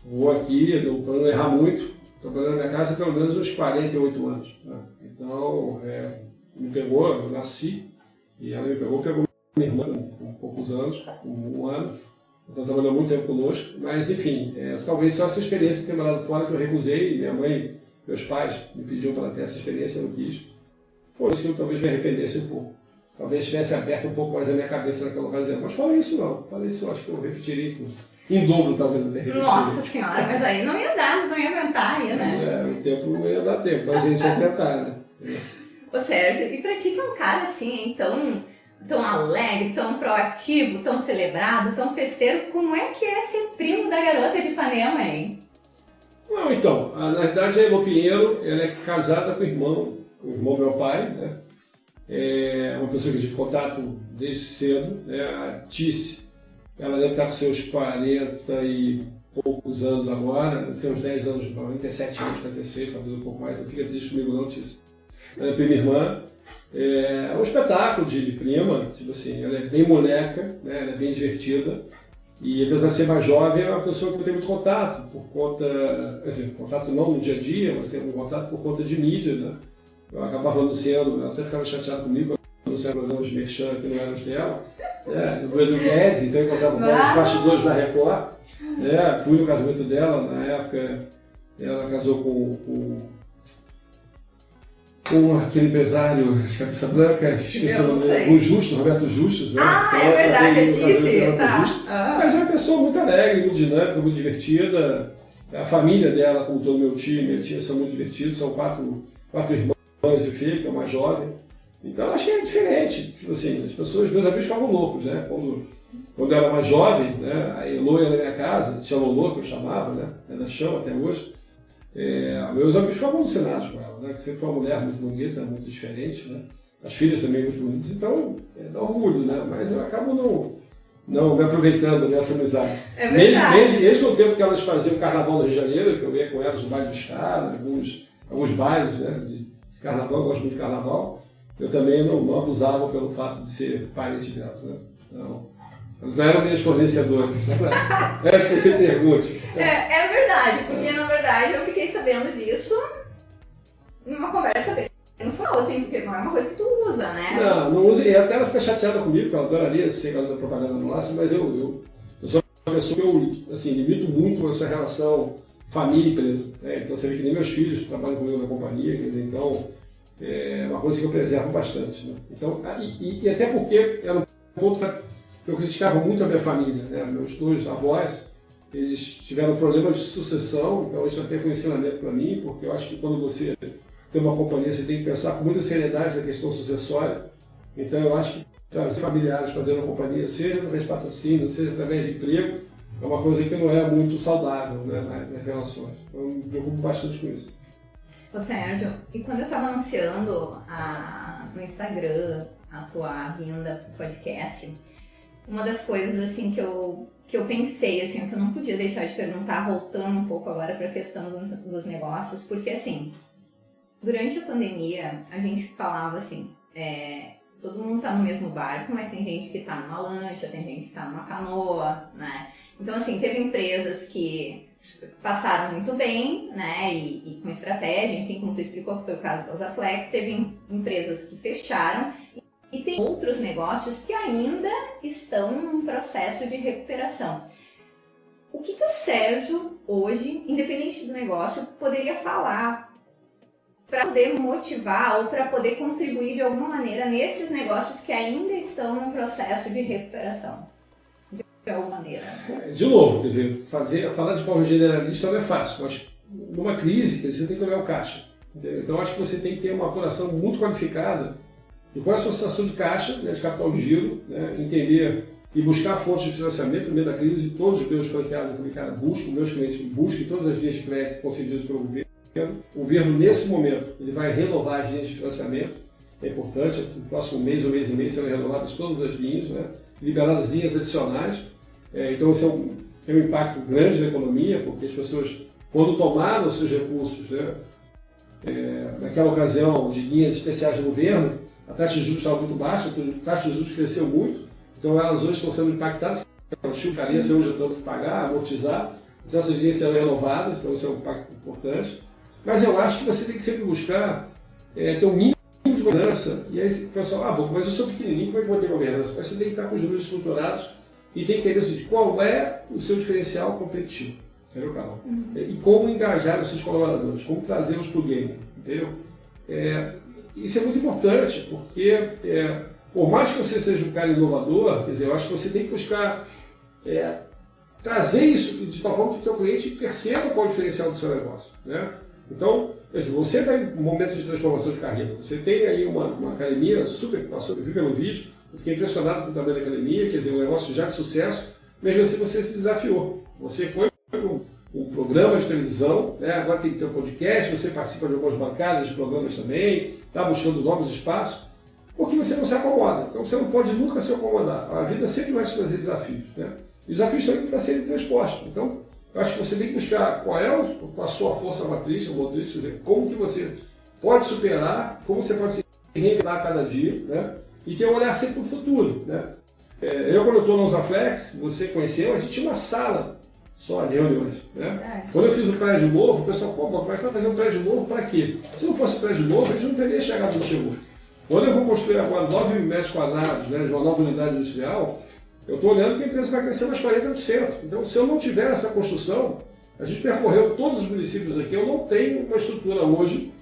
Vou aqui, para não errar muito, trabalhando na minha casa pelo menos uns 48 anos. Né, então, é, me pegou, eu nasci, e ela me pegou, pegou minha irmã com, poucos anos, com um ano. Então trabalhou muito tempo conosco. Mas enfim, é, talvez só essa experiência de ter morado fora que eu recusei. Minha mãe, meus pais me pediam para ter essa experiência, eu não quis. Por isso que eu talvez me arrependesse um pouco. Talvez tivesse aberto um pouco mais a minha cabeça naquela ocasião. Mas falei isso não. Falei isso, acho que eu repetiria em dobro, talvez até repetiria. Nossa senhora, mas aí não ia dar, não ia aguentar, ia, né? É, o tempo não ia dar tempo, mas a gente ia tentar, né? Ô Sérgio, e pra ti que é um cara assim, hein, tão, tão alegre, tão proativo, tão celebrado, tão festeiro, como é que é ser primo da garota de Ipanema, hein? Não, então, a, na verdade a Elo Pinheiro, ela é casada com o irmão, o irmão meu pai, né? É uma pessoa que eu tive contato desde cedo, né? A Tice, ela deve estar com seus 40 e poucos anos agora, seus 10 anos, 47 anos, 46, talvez um pouco mais, não fica triste comigo não, Tice ela é prima irmã. É um espetáculo de, de, prima, tipo assim, ela é bem moleca, né? ela é bem divertida. E apesar de ser mais jovem, é uma pessoa que tem muito contato, por conta, assim, contato não no dia a dia, mas um contato por conta de mídia, né? Eu acabava anunciando, ela até ficava chateada comigo, anunciando programas de merchan que não eram os dela. É, o Edu Guedes, então eu encontrava com os bastidores da Record. É, fui no casamento dela, na época ela casou com, com com aquele empresário de cabeça branca, esqueci o nome, o Justo, Roberto Justo. Né? Ah, então, é verdade, eu disse. Tá. Ah. Mas é uma pessoa muito alegre, muito dinâmica, muito divertida. A família dela, como todo o meu time, time são muito divertidos, são quatro, quatro irmãs e filho, que é uma jovem. Então acho que é diferente. Tipo assim, as pessoas, meus amigos ficavam loucos, né? Quando, quando eu era mais jovem, né? A Elo ia na minha casa, tinha Lolô que eu chamava, né? Ela chama até hoje. É, meus amigos ficavam alucinados com ela, né? Sempre foi uma mulher muito bonita, muito diferente, né? As filhas também muito bonitas, então é, dá orgulho, né? Mas eu acabo não, não me aproveitando dessa amizade. É Mesmo, verdade. mesmo, mesmo no tempo que elas faziam o carnaval no Rio de Janeiro, que eu ia com elas no baile dos caras, alguns, alguns bailes né, de carnaval, eu gosto muito de carnaval, eu também não, não abusava pelo fato de ser parente delas. Né? Então, não eram minhas fornecedoras. Né? Eu acho que você pergunte. É, é verdade, porque na verdade eu fiquei sabendo disso numa conversa bem informal, assim, porque não é uma coisa que tu usa, né? Não, não use. E até ela fica chateada comigo, porque ela adoraria ser ela da propaganda no máximo, mas eu, eu, eu sou uma pessoa que eu assim, limito muito essa relação família e empresa. Né? Então você vê que nem meus filhos trabalham comigo na companhia, quer dizer, então é uma coisa que eu preservo bastante. Né? Então, e, e, e, até porque era um ponto eu criticava muito a minha família, né? meus dois avós, eles tiveram problema de sucessão, então isso até foi um ensinamento para mim, porque eu acho que quando você tem uma companhia, você tem que pensar com muita seriedade na questão sucessória. Então eu acho que trazer familiares para dentro da companhia, seja através de patrocínio, seja através de emprego, é uma coisa que não é muito saudável né, nas relações. Então, eu me preocupo bastante com isso. Ô Sérgio, e quando eu estava anunciando a, no Instagram a tua vinda pro podcast, uma das coisas assim que eu, que eu pensei, assim, que eu não podia deixar de perguntar, voltando um pouco agora para a questão dos, dos negócios, porque assim, durante a pandemia a gente falava assim, é, todo mundo tá no mesmo barco, mas tem gente que tá numa lancha, tem gente que tá numa canoa, né? Então, assim, teve empresas que passaram muito bem, né, e, e, com estratégia, enfim, como tu explicou, que foi o caso da Usaflex, teve empresas que fecharam e, tem outros negócios que ainda estão num processo de recuperação. O que, que o Sérgio, hoje, independente do negócio, poderia falar para poder motivar ou para poder contribuir de alguma maneira nesses negócios que ainda estão num processo de recuperação? de alguma maneira. De novo, quer dizer, fazer, falar de forma generalista não é fácil, mas numa crise, quer dizer, você tem que olhar o caixa. Entendeu? Então, acho que você tem que ter uma apuração muito qualificada de qual é a sua situação de caixa, né, de capital giro, né, entender e buscar fontes de financiamento no meio da crise. Todos os meus franqueados cara, buscam, meus clientes buscam todas as linhas de crédito concedidas pelo governo. O governo, nesse momento, ele vai renovar as linhas de financiamento. É importante, no próximo mês ou mês e meio serão renovadas todas as linhas, né, liberadas linhas adicionais é, então, isso é um, tem um impacto grande na economia, porque as pessoas, quando tomaram seus recursos, né, é, naquela ocasião de linhas especiais do governo, a taxa de juros estava muito baixa, a taxa de juros cresceu muito, então elas hoje estão sendo impactadas, o Chico carência hoje eu tenho que pagar, amortizar, então essas linhas serão renovadas, então isso é um impacto importante. Mas eu acho que você tem que sempre buscar é, ter um mínimo de governança, e aí o pessoal, ah, bom, mas eu sou pequenininho, como é que eu vou ter governança? Mas você tem que estar com os juros estruturados e tem que entender seguinte, qual é o seu diferencial competitivo, entendeu, Carol? Uhum. E como engajar os seus colaboradores, como trazê-los para o game, entendeu? É, isso é muito importante, porque é, por mais que você seja um cara inovador, quer dizer, eu acho que você tem que buscar é, trazer isso de tal forma que o seu cliente perceba qual é o diferencial do seu negócio, né? Então, você está em um momento de transformação de carreira, você tem aí uma, uma academia super, passou, eu vi pelo vídeo, eu fiquei impressionado com o tamanho da academia, quer dizer, um negócio já de sucesso, mesmo assim você se desafiou. Você foi para um programa de televisão, né? agora tem que ter um podcast, você participa de algumas bancadas de programas também, está buscando novos espaços, porque você não se acomoda. Então você não pode nunca se acomodar. A vida sempre vai te trazer desafios. Né? E os desafios estão para serem transpostos. Então, eu acho que você tem que buscar qual é a sua força matriz, motriz, quer dizer, como que você pode superar, como você pode se reinventar a cada dia, né? e ter um olhar sempre para o futuro. Né? É, eu, quando eu estou na Usaflex, você conheceu, a gente tinha uma sala só reuniões. Né? É. Quando eu fiz o prédio novo, o pessoal, pô, que vai fazer um prédio novo para quê? Se não fosse prédio novo, a gente não teria chegado onde chegou. Quando eu vou construir agora 9 mil metros quadrados né, de uma nova unidade industrial, eu estou olhando que a empresa vai crescer mais 40%. Então, se eu não tiver essa construção, a gente percorreu todos os municípios aqui, eu não tenho uma estrutura hoje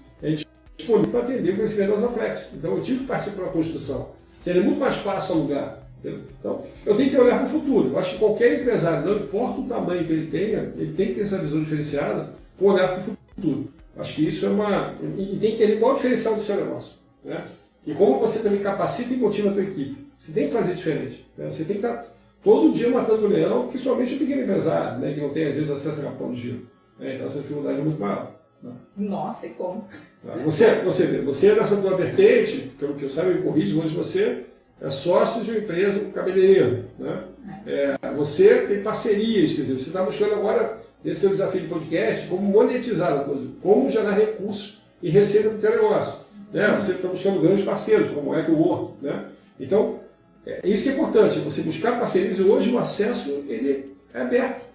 disponível para atender o crescimento da Usaflex. Então, eu tive que partir para a construção. Seria muito mais fácil alugar. Então, eu tenho que olhar para o futuro. Eu acho que qualquer empresário, não importa o tamanho que ele tenha, ele tem que ter essa visão diferenciada com olhar para o futuro. Acho que isso é uma. E tem que entender qual é o diferencial do seu negócio. Né? E como você também capacita e motiva a tua equipe. Você tem que fazer diferente. Né? Você tem que estar todo dia matando o leão, principalmente o pequeno empresário, né? que não tem, às vezes, acesso a capital de giro. Né? Então, essa dificuldade é muito maior. Nossa, e como? Tá? Você, você, você nessa tua vertente, pelo que eu saiba, me corrige, hoje você é sócio de uma empresa cabeleireiro. Né? É, você tem parcerias, quer dizer, você está buscando agora, esse seu desafio de podcast, como monetizar a coisa, como gerar recursos e receita do teu negócio. Né? Você está buscando grandes parceiros, como é que o Word. Né? Então, é, isso que é importante, você buscar parcerias e hoje o acesso ele é aberto.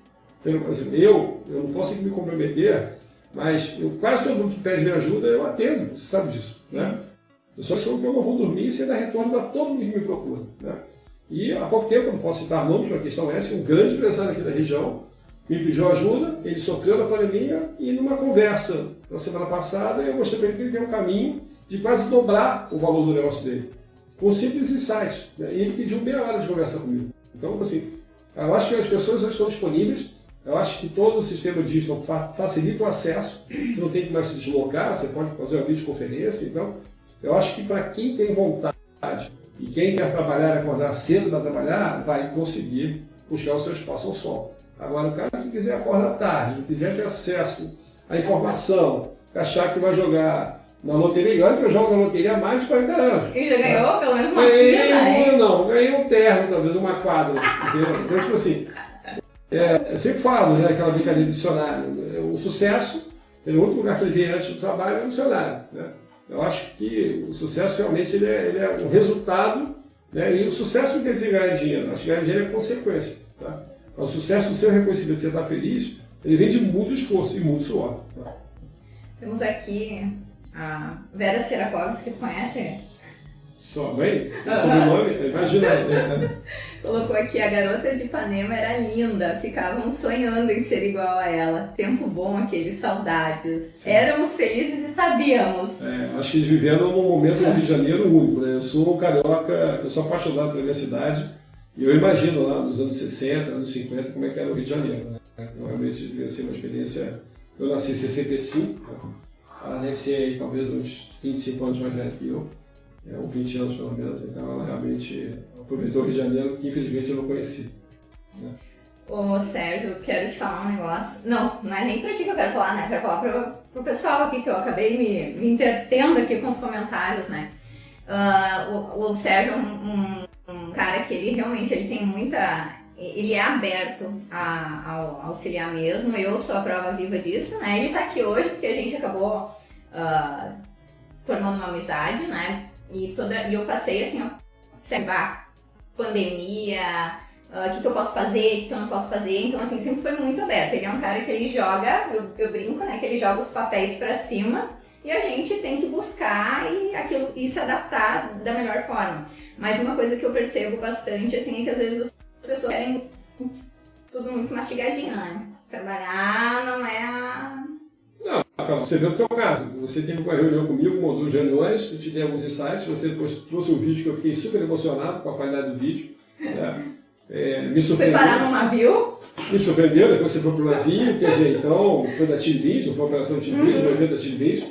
Por exemplo, eu, eu não posso me comprometer, mas eu, quase todo mundo que pede minha ajuda, eu atendo, você sabe disso. Né? Eu só sou que eu não vou dormir sem dar retorno para todo mundo que me procura. Né? E há pouco tempo, não posso citar nomes para a questão ética, um grande empresário aqui da região me pediu ajuda, ele sofreu da pandemia e numa conversa na semana passada eu mostrei para ele que ele tem um caminho de quase dobrar o valor do negócio dele, com simples insights. Né? E ele pediu meia hora de conversa comigo. Então, assim, eu acho que as pessoas estão disponíveis, eu acho que todo o sistema digital facilita o acesso, você não tem que mais se deslocar, você pode fazer uma videoconferência, então eu acho que para quem tem vontade e quem quer trabalhar, acordar cedo para trabalhar, vai conseguir buscar o seu espaço ao sol. Agora, o cara que quiser acordar tarde, quiser ter acesso à informação, achar que vai jogar na loteria, olha que eu jogo na loteria há mais de 40 anos. E já ganhou tá? pelo menos uma ganhei um, Não, ganhei um terno, talvez uma quadra. Então, tipo assim, é, eu sempre falo, né, aquela brincadeira do dicionário, o sucesso, o único lugar que ele vem antes do trabalho é o dicionário. Né? Eu acho que o sucesso realmente ele é, ele é um resultado, né? e o sucesso não quer dizer ganhar dinheiro, acho que ganhar dinheiro é consequência. Tá? O sucesso, o seu reconhecimento, você está feliz, ele vem de muito esforço e muito suor. Tá? Temos aqui a Vera Sirakovski, que conhece? Só bem? Sobrenome? Imagina. Colocou aqui, a garota de Ipanema era linda, ficavam sonhando em ser igual a ela. Tempo bom aquele, saudades. Sim. Éramos felizes e sabíamos. É, acho que vivendo num momento no Rio de Janeiro único, né? Eu sou um carioca, eu sou apaixonado pela minha cidade, e eu imagino lá nos anos 60, anos 50, como é que era o Rio de Janeiro, né? Então, realmente devia ser uma experiência... Eu nasci em 65, ela deve ser aí, talvez uns 25 anos mais velha que eu é, ou 20 anos pelo menos, então ela realmente aproveitou o Rio de Janeiro que infelizmente eu não conheci. Né? Ô Sérgio, quero te falar um negócio. Não, não é nem pra ti que eu quero falar, né? Quero falar pro, pro pessoal aqui que eu acabei me, me entretendo aqui com os comentários, né? Uh, o, o, Sérgio é um, um, um, cara que ele realmente ele tem muita. Ele é aberto a, a, auxiliar mesmo. Eu sou a prova viva disso, né? Ele tá aqui hoje porque a gente acabou uh, formando uma amizade, né? E, toda, e eu passei assim, ó, observar pandemia, ah, o uh, que, que eu posso fazer, o que, que eu não posso fazer. Então, assim, sempre foi muito aberto. Ele é um cara que ele joga, eu, eu brinco, né? Que ele joga os papéis para cima e a gente tem que buscar e, aquilo, e se adaptar da melhor forma. Mas uma coisa que eu percebo bastante, assim, é que às vezes as pessoas querem tudo muito mastigadinho, né? Trabalhar não é a não, você vê o teu caso. Você teve uma reunião comigo, uma ou duas reuniões, eu te dei alguns insights, você depois trouxe um vídeo que eu fiquei super emocionado com a qualidade do vídeo. Né? É, me surpreendeu. Foi parar no navio? Me surpreendeu, depois você foi para o navio, quer dizer, então, foi da Team Video, foi a operação Team Video, uhum. evento da Team Video.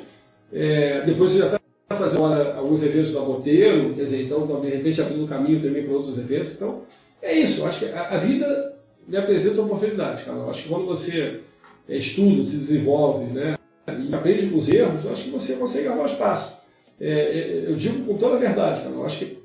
É, depois você já está fazendo agora alguns eventos da Boteiro, quer dizer, então, de repente abrindo um caminho também para outros eventos. Então, é isso, acho que a, a vida me apresenta oportunidades, cara. Eu acho que quando você é, estuda, se desenvolve, né? E aprende com os erros, eu acho que você consegue arrumar espaço. É, é, eu digo com toda a verdade, cara, eu acho que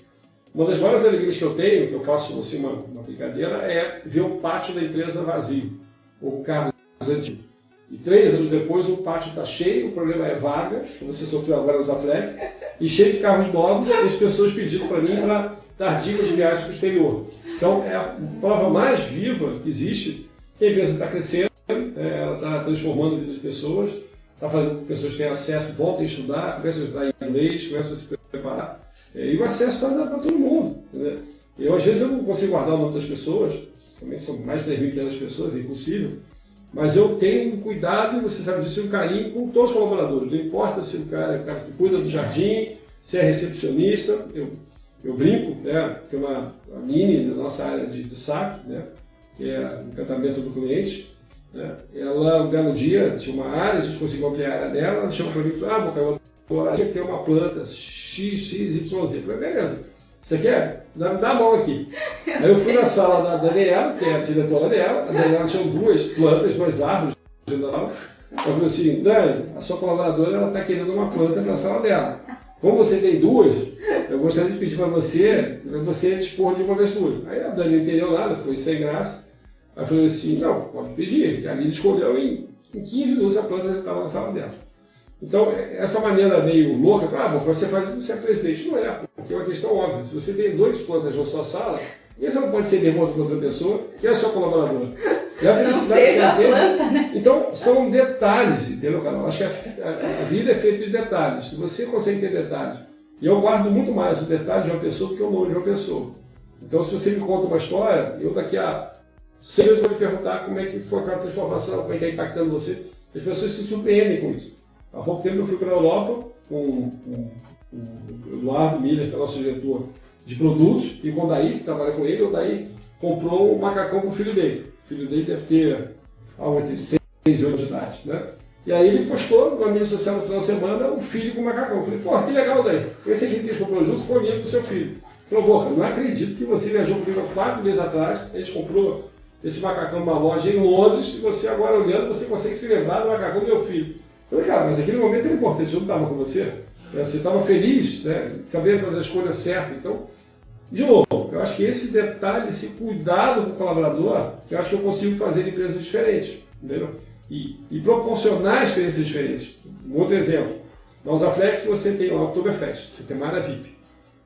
uma das maiores alegrias que eu tenho, que eu faço assim, uma, uma brincadeira, é ver o pátio da empresa vazio, o carro antigo. E três anos depois o pátio está cheio, o problema é vaga, você sofreu agora nos Aflex, e cheio de carros novos, e as pessoas pedindo para mim para dar dicas de viagem para o exterior. Então é a prova mais viva que existe que a empresa está crescendo, é, ela está transformando a vida de pessoas, está fazendo pessoas tenham acesso, voltem a estudar, comecem a estudar inglês, comecem a se preparar. É, e o acesso está para todo mundo. Entendeu? Eu, às vezes, eu não consigo guardar o nome das pessoas, também são mais de 3.500 pessoas, é impossível, mas eu tenho um cuidado, e você sabe disso, um carinho com todos os colaboradores. Não importa se o cara é o cara que cuida do jardim, se é recepcionista, eu, eu brinco, né? tem uma, mini na nossa área de, de saque, né? que é o encantamento do cliente, né? Ela, um belo dia, tinha uma área, a gente conseguiu ampliar a área dela, ela chamou para mim e falou, ah, aqui tem uma planta X, X, Y, Z. Eu falei, beleza, você quer? Dá, dá a mão aqui. Aí eu fui na sala da Daniela, que é a diretora dela, a Daniela tinha duas plantas, duas árvores dentro da sala. Eu falei assim, Dani, a sua colaboradora ela está querendo uma planta para a sala dela. Como você tem duas, eu gostaria de pedir para você, você dispor de uma das duas. Aí a Dani entendeu nada, foi sem graça. Aí eu falei assim, não, pode pedir. E ali escolheu em, em 15 minutos a planta já estava na sala dela. Então, essa maneira meio louca, ah, bom, você faz isso você é presidente. Não é, porque é uma questão óbvia. Se você tem dois plantas na sua sala, você não pode ser irmão de outra pessoa, que é a sua colaboradora. E a felicidade que ela tem. Planta, né? Então, são detalhes, entendeu, Carol? Acho que a, a, a, vida é feita de detalhes. Se você consegue ter detalhes, e eu guardo muito mais o detalhe de uma pessoa do que o nome de uma pessoa. Então, se você me conta uma história, eu daqui a seis meses vou me perguntar como é que foi aquela transformação, como é que está impactando você. As pessoas se surpreendem com isso. Há pouco tempo eu fui para a Europa com, com, com o Eduardo Miller, que é nosso diretor de produtos, e com o Daí, que trabalha com ele, o Daí comprou um macacão para o filho dele. O filho dele deve ter algo entre 6 e 8 de idade. Né? E aí ele postou na mídia social no final de semana o filho com o macacão. Eu falei, pô, que legal daí. Esse aqui que eles comprou junto foi amigo do seu filho. Falou, pô, não acredito que você viajou comigo há quatro meses atrás, a gente comprou esse macacão numa loja em Londres, e você agora olhando, você consegue se lembrar do macacão do meu filho. Eu falei, cara, mas aquele momento era importante, eu não estava com você. Você estava feliz, né? sabendo fazer a escolha certa. Então, de novo, eu acho que esse detalhe, esse cuidado com o colaborador, eu acho que eu consigo fazer em empresas diferentes, entendeu? E, e proporcionar experiências diferentes. Um outro exemplo, na Usaflex você tem lá o Oktoberfest, você tem uma área VIP.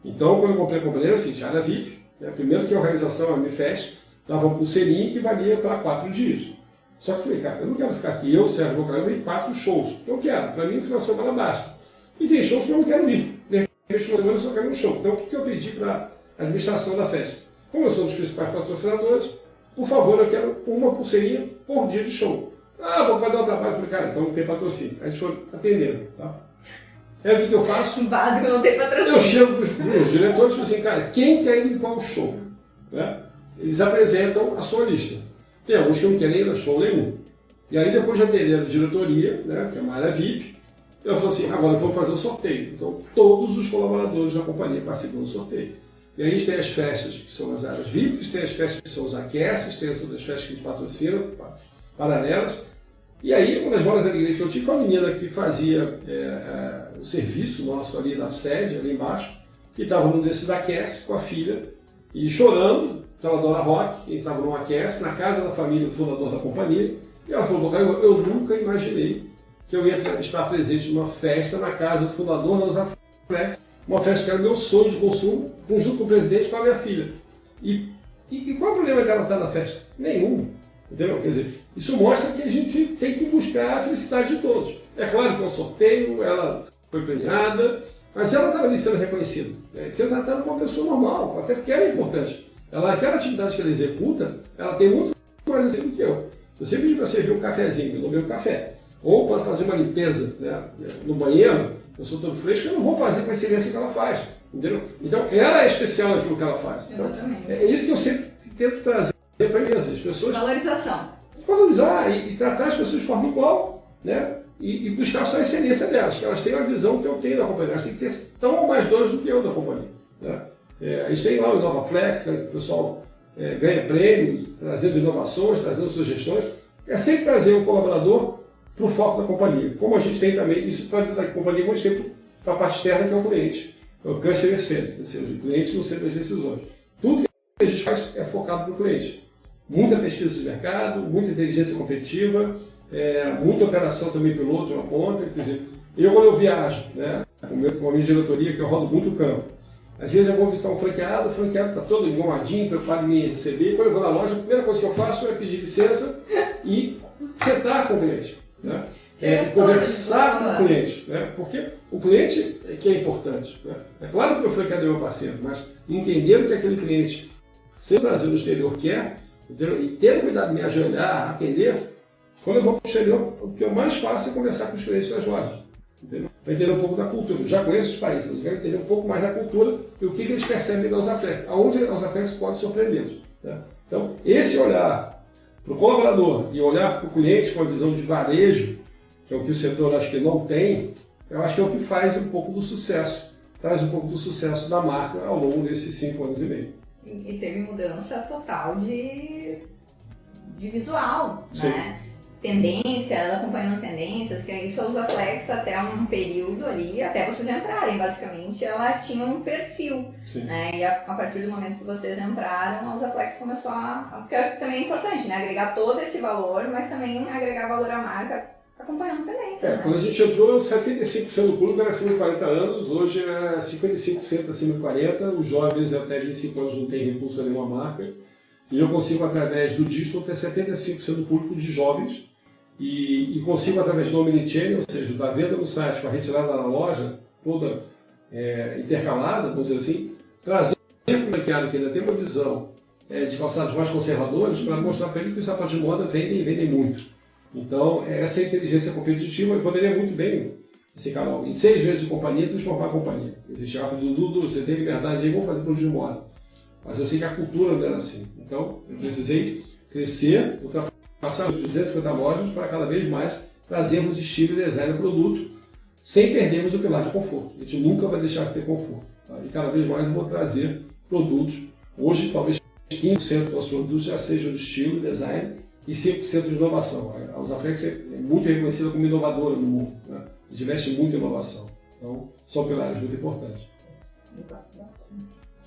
Então, quando eu comprei a companhia, assim, era VIP, né? primeiro que a organização, a MFest, dava uma pulseirinha que valia para quatro dias. Só que eu falei, cara, eu não quero ficar aqui, eu, Sérgio Bocarão, em quatro shows. Eu quero, para mim, final de semana basta. E tem shows que eu não quero ir. De repente, final de semana eu só quero um show. Então, o que, eu pedi para administração da festa. Como eu sou um dos principais patrocinadores, por favor, eu quero uma pulseirinha por dia de show. Ah, vou vai dar um trabalho. Eu falei, cara, então não tem patrocínio. A gente foi atendendo, tá? É o que, eu faço? Básico não tem patrocínio. Eu chego para os diretores e falo assim, cara, quem quer ir em qual show? Né? Eles apresentam a sua lista. Tem alguns que não querem ir a show nenhum. E aí depois de atender a diretoria, né, que é uma área VIP, eu falo assim, agora vamos fazer o sorteio. Então todos os colaboradores da companhia participam do sorteio. E aí a gente tem as festas, que são as áreas VIPs, tem as festas que são os aqueces, tem as outras festas que a gente patrocina, paralelas. E aí, uma das bolas alegrias que eu tive foi uma menina que fazia é, é, o serviço nosso ali na sede, ali embaixo, que estava num desses aqueces com a filha, e chorando, ela adora rock, ele estava num aquece, na casa da família, o fundador da companhia, e ela falou, eu, eu nunca imaginei que eu ia estar presente numa festa na casa do fundador da Usaflex, uma festa que era meu sonho de consumo, junto com o presidente com a minha filha. E, e, e qual é o problema dela estar na festa? Nenhum. Entendeu? Quer dizer, isso mostra que a gente tem que buscar a felicidade de todos. É claro que é um sorteio, ela foi premiada, mas ela estava ali sendo reconhecida. Né? Sendo tratada como uma pessoa normal, até porque é importante. Ela, aquela atividade que ela executa, ela tem muito mais assim do que eu. Se você pedir para servir um cafezinho, eu não bebo café, ou para fazer uma limpeza né, no banheiro, eu sou todo fresco, eu não vou fazer com a excelência que ela faz. Entendeu? Então, ela é especial naquilo que ela faz. Então, é isso que eu sempre tento trazer para empresa. As pessoas. Valorização. Valorizar e, e, tratar as pessoas de forma igual, né? E, e, buscar só a excelência delas, que elas tenham a visão que eu tenho da companhia. Elas têm que ser tão mais donas do que eu da companhia. Né? É, a gente tem lá o Inova Flex, né, o pessoal é, ganha prêmios, trazendo inovações, trazendo sugestões. É sempre trazer o um colaborador para o foco da companhia. Como a gente tem também, isso para da companhia, como a gente tem para a parte externa, que é o cliente. É o customer center, ou seja, o cliente no centro das decisões. Tudo que a gente faz é focado no cliente. Muita pesquisa de mercado, muita inteligência competitiva, é, muita operação também piloto na ponta. Quer dizer, eu quando eu viajo, né, com a minha diretoria, que eu rodo muito o campo, às vezes eu vou visitar um franqueado, o franqueado está todo engomadinho, preocupado em me receber. Quando eu vou na loja, a primeira coisa que eu faço é pedir licença e sentar com o cliente. Né? É, conversar com o cliente, né? porque o cliente é que é importante. Né? É claro que o franqueado é meu parceiro, mas entender o que aquele cliente, sem Brasil no exterior, quer, e ter cuidado de me ajoelhar, atender, quando eu vou para o exterior, o que eu mais faço é conversar com os clientes das lojas. Para entender um pouco da cultura. Eu já conheço os países, mas eu quero entender um pouco mais da cultura e o que, que eles percebem das afletes, aonde as afletes podem surpreendê-los. Né? Então, esse olhar para o colaborador e olhar para o cliente com a visão de varejo, que é o que o setor acho que não tem, eu acho que é o que faz um pouco do sucesso, traz um pouco do sucesso da marca ao longo desses cinco anos e meio. E teve mudança total de, de visual, Sim. né? Tendência, acompanhando tendências, que isso a Usaflex até um período ali, até vocês entrarem, basicamente, ela tinha um perfil, Sim. né? E a, a, partir do momento que vocês entraram, a Usaflex começou a, eu acho que também é importante, né? Agregar todo esse valor, mas também agregar valor à marca acompanhando tendências. É, né? Quando a gente entrou, 75% do público era acima de 40 anos, hoje é 55% acima de 40, os jovens até 25 anos não têm recurso a nenhuma marca. E eu consigo, através do digital, ter 75% do público de jovens e, e consigo, através do Omnichannel, ou seja, da venda no site para retirada na loja, toda é, intercalada, vamos dizer assim, trazer para o mercado que ainda tem uma visão é, de calçados mais conservadores para mostrar para ele que os sapatos de moda vendem e vendem muito. Então, essa inteligência competitiva eu poderia muito bem, esse canal, em seis meses de companhia, transformar a companhia. Existe chegar para o Dudu, você tem liberdade aí, vamos fazer produto de moda. Mas eu sei que a cultura não era assim. Então, eu precisei crescer, ultrapassar os 250 lojas para cada vez mais trazermos estilo e design do produto, sem perdermos o pilar de conforto. A gente nunca vai deixar de ter conforto. Tá? E cada vez mais eu vou trazer produtos. Hoje, talvez 15% dos nossos produtos já sejam de estilo, design e 5% de inovação. A Usaflex é muito reconhecida como inovadora no mundo. Né? A gente investe muito em inovação. Então, são pilares muito importantes.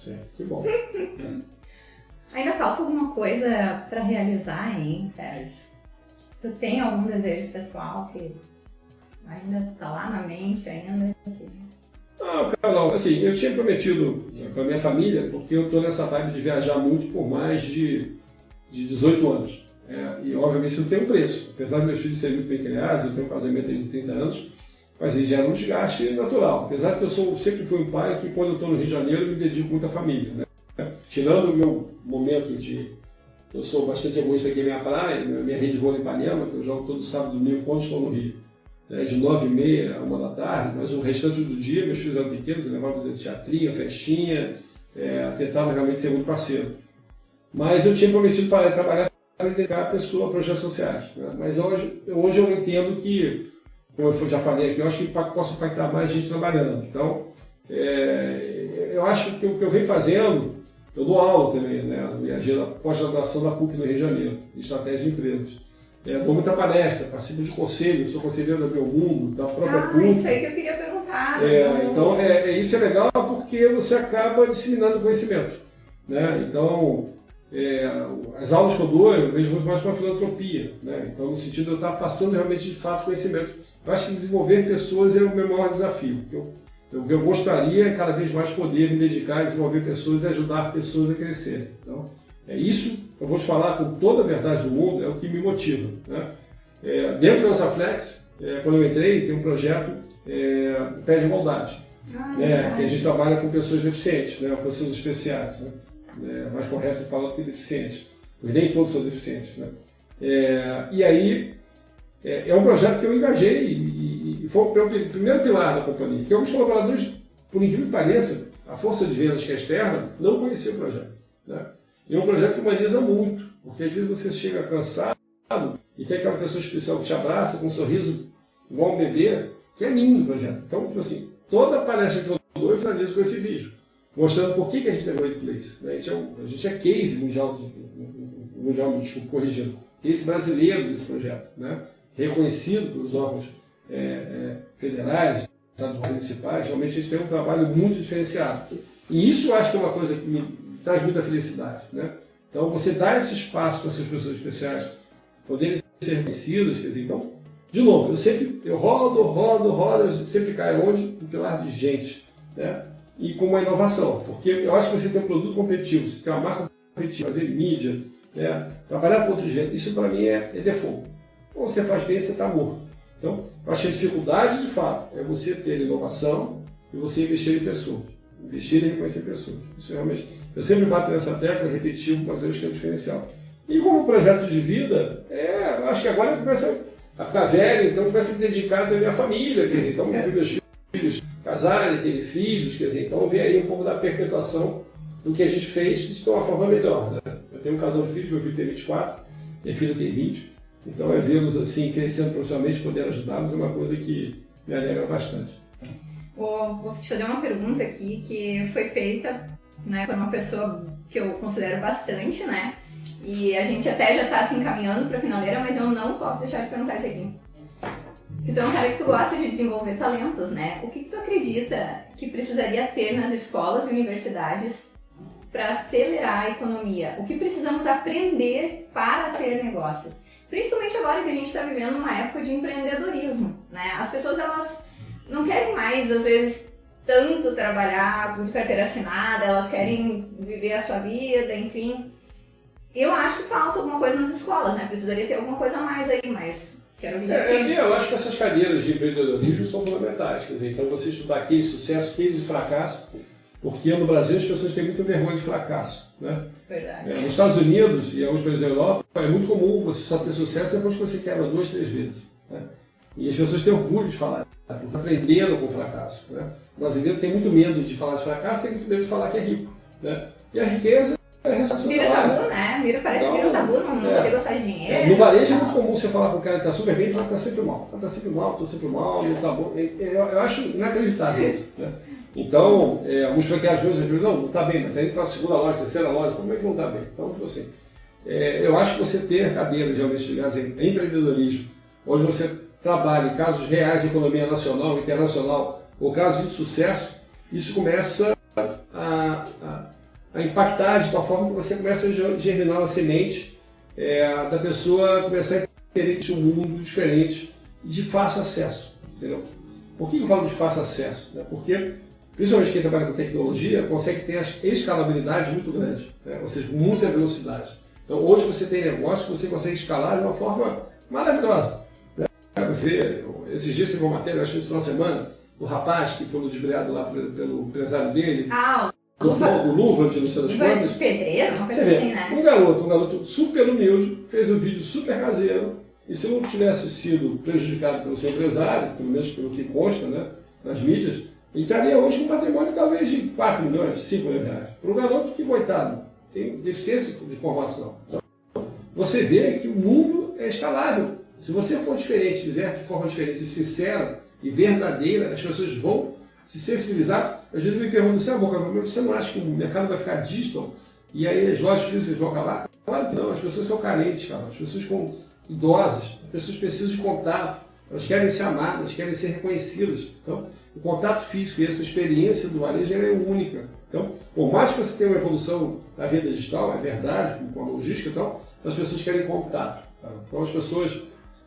Sim, que bom. Ainda falta alguma coisa para realizar, hein, Sérgio? Tu tem algum desejo pessoal que ainda está lá na mente ainda? Ah, Carol, assim, eu tinha prometido para minha família, porque eu estou nessa vibe de viajar muito por mais de, de 18 anos. É, e obviamente isso tem um preço. Apesar de meus filhos serem muito bem criados, eu tenho um casamento de 30 anos, mas ele gera um desgaste natural. Apesar que eu sou, sempre fui um pai que quando eu estou no Rio de Janeiro me dedico muito à família. Né? Tirando o meu momento de. Eu sou bastante egoísta aqui na minha praia, minha rede de vôlei em Ipanema, que eu jogo todo sábado e domingo quando estou no Rio. Né? De 9 e meia a 1 da tarde, mas o restante do dia, meus filhos eram pequenos, eu levava fazer teatrinha, festinha, é, tentava realmente ser muito parceiro. Mas eu tinha prometido parar de trabalhar para dedicar a pessoa a projetos sociais. Né? Mas hoje, hoje eu entendo que, como eu já falei aqui, eu acho que posso impactar mais gente trabalhando. Então, é, eu acho que o que eu venho fazendo, eu dou aula também, né? Viajei na pós-graduação da PUC no Rio de Janeiro, de estratégia de empresas. É, dou muita palestra, participo de conselho, sou conselheiro do meu mundo, da própria ah, PUC. isso aí que eu queria perguntar. É, então, é, é, isso é legal porque você acaba disseminando conhecimento. Né? Então, é, as aulas que eu dou, eu vejo muito mais para filantropia, né? Então, no sentido de eu estar passando realmente de fato conhecimento. Eu acho que desenvolver pessoas é o meu maior desafio. Eu, eu, eu gostaria cada vez mais poder me dedicar a desenvolver pessoas e ajudar pessoas a crescerem. Então, é isso, eu vou te falar com toda a verdade do mundo, é o que me motiva. Né? É, dentro da nossa Flex, é, quando eu entrei, tem um projeto é, Pé de Igualdade, ah, né? que a gente trabalha com pessoas deficientes, né? pessoas especiais. Né? é mais correto falar que deficientes, porque nem todos são deficientes. Né? É, e aí, é, é, um projeto que eu engajei e, foi o primeiro pilar da companhia, que alguns colaboradores, por incrível que pareça, a força de vendas que é externa, não conhecia o projeto. Né? E é um projeto que humaniza muito, porque às vezes você chega cansado e tem aquela pessoa especial que te abraça com um sorriso igual um bebê, que é lindo o projeto. Então, tipo assim, toda palestra que eu dou, eu finalizo com esse vídeo mostrando por que, que a gente é Great Place. Né? A, gente é, um, a gente é case mundial, mundial desculpa, corrigindo, case brasileiro desse projeto, né? reconhecido pelos órgãos é, é, federais, estaduais, municipais, realmente a gente tem um trabalho muito diferenciado. E isso acho que é uma coisa que me traz muita felicidade. Né? Então, você dá esse espaço para essas pessoas especiais poderem ser reconhecidas, quer dizer, então, de novo, eu sempre eu rodo, rodo, rodo, sempre caio onde? No pilar de gente. Né? e com uma inovação. Porque eu acho que você tem um produto competitivo, você tem uma marca competitiva, fazer mídia, né, trabalhar com outros vendas, isso para mim é, é default. Ou você faz bem, você está morto. Então, eu acho que a dificuldade, de fato, é você ter inovação e você investir em pessoas. Investir em reconhecer pessoas. Isso realmente. Eu sempre bato nessa tecla, repetitivo, mas eu acho que é o diferencial. E como projeto de vida, é, eu acho que agora começa a ficar velho, então começa a se dedicar da minha família, quer dizer, então é. meus filhos casaram, ele teve filhos, quer dizer, então vem aí um pouco da perpetuação do que a gente fez de uma forma melhor. Né? Eu tenho um casal de filhos, meu filho tem 24, minha filha tem 20, então é vê-los assim, crescendo profissionalmente, poder ajudá-los é uma coisa que me alegra bastante. Vou, vou te fazer uma pergunta aqui que foi feita né, por uma pessoa que eu considero bastante, né? E a gente até já tá se encaminhando pra finaleira, mas eu não posso deixar de perguntar isso aqui. Tu é um cara que tu gosta de desenvolver talentos, né? O que, que tu acredita que precisaria ter nas escolas e universidades para acelerar a economia? O que precisamos aprender para ter negócios? Principalmente agora que a gente está vivendo uma época de empreendedorismo, né? As pessoas elas não querem mais, às vezes, tanto trabalhar de carteira assinada, elas querem viver a sua vida, enfim. Eu acho que falta alguma coisa nas escolas, né? Precisaria ter alguma coisa a mais aí, mas quero ouvir é, é, Eu acho que essas cadeiras de empreendedorismo são fundamentais. Quer dizer, então você estudar case de sucesso, case de fracasso, porque no Brasil as pessoas têm muita vergonha de fracasso. Né? Verdade. É, nos Estados Unidos e alguns países da Europa é muito comum você só ter sucesso depois que você quebra duas, três vezes. Né? E as pessoas têm orgulho de falar, porque aprenderam com o fracasso. Né? O brasileiro tem muito medo de falar de fracasso, tem muito medo de falar que é rico. Né? E a riqueza Vira tabu, né? Vira, parece então, que vira tabu, não, não é, poder gostar de dinheiro. É, no varejo é muito comum você falar com um cara que está super bem e falar que está sempre mal. Está sempre mal, estou sempre mal, não está bom. Eu, eu, acho inacreditável isso. Né? Então, é, alguns franqueados meus dizem, não, não está bem, mas indo para a segunda loja, terceira loja, como é que não está bem? Então, tipo assim, é, eu acho que você ter cadeiras realmente ligadas em empreendedorismo, onde você trabalha em casos reais de economia nacional, internacional, ou casos de sucesso, isso começa a, a a impactar de tal forma que você começa a germinar uma semente é, da pessoa começar a querer que um mundo diferente de fácil acesso. Entendeu? Por que eu falo de fácil acesso? Né? Porque, principalmente quem trabalha com tecnologia, consegue ter escalabilidade muito grande, né? ou seja, muita velocidade. Então, hoje você tem negócio que você consegue escalar de uma forma maravilhosa. Né? Você, esses dias teve uma matéria, acho que final de semana, do rapaz que foi ludibriado lá pelo, pelo empresário dele. Ah, do fogo, luva de não sei das quantas. pedreiro, uma coisa assim, né? Um garoto, um garoto super humilde, fez um vídeo super caseiro, e se não tivesse sido prejudicado pelo seu empresário, pelo menos pelo que consta né, nas mídias, ele estaria hoje com um patrimônio talvez de 4 milhões, 5 milhões de reais. Para um garoto que, coitado, tem deficiência de formação. Então, você vê que o mundo é escalável. Se você for diferente, fizer de forma diferente, sincera e verdadeira, as pessoas vão se sensibilizar. Às vezes me perguntam assim, ah, você não acha que o mercado vai ficar digital e aí as lojas físicas vão acabar? Claro que não, as pessoas são carentes, cara. As pessoas com idosas, as pessoas precisam de contato, elas querem ser amadas, elas querem ser reconhecidas. Então, o contato físico e essa experiência do varejo é única. Então, por mais que você tenha uma evolução da vida digital, é verdade, com a logística e tal, as pessoas querem contato. Tá? Então, as pessoas.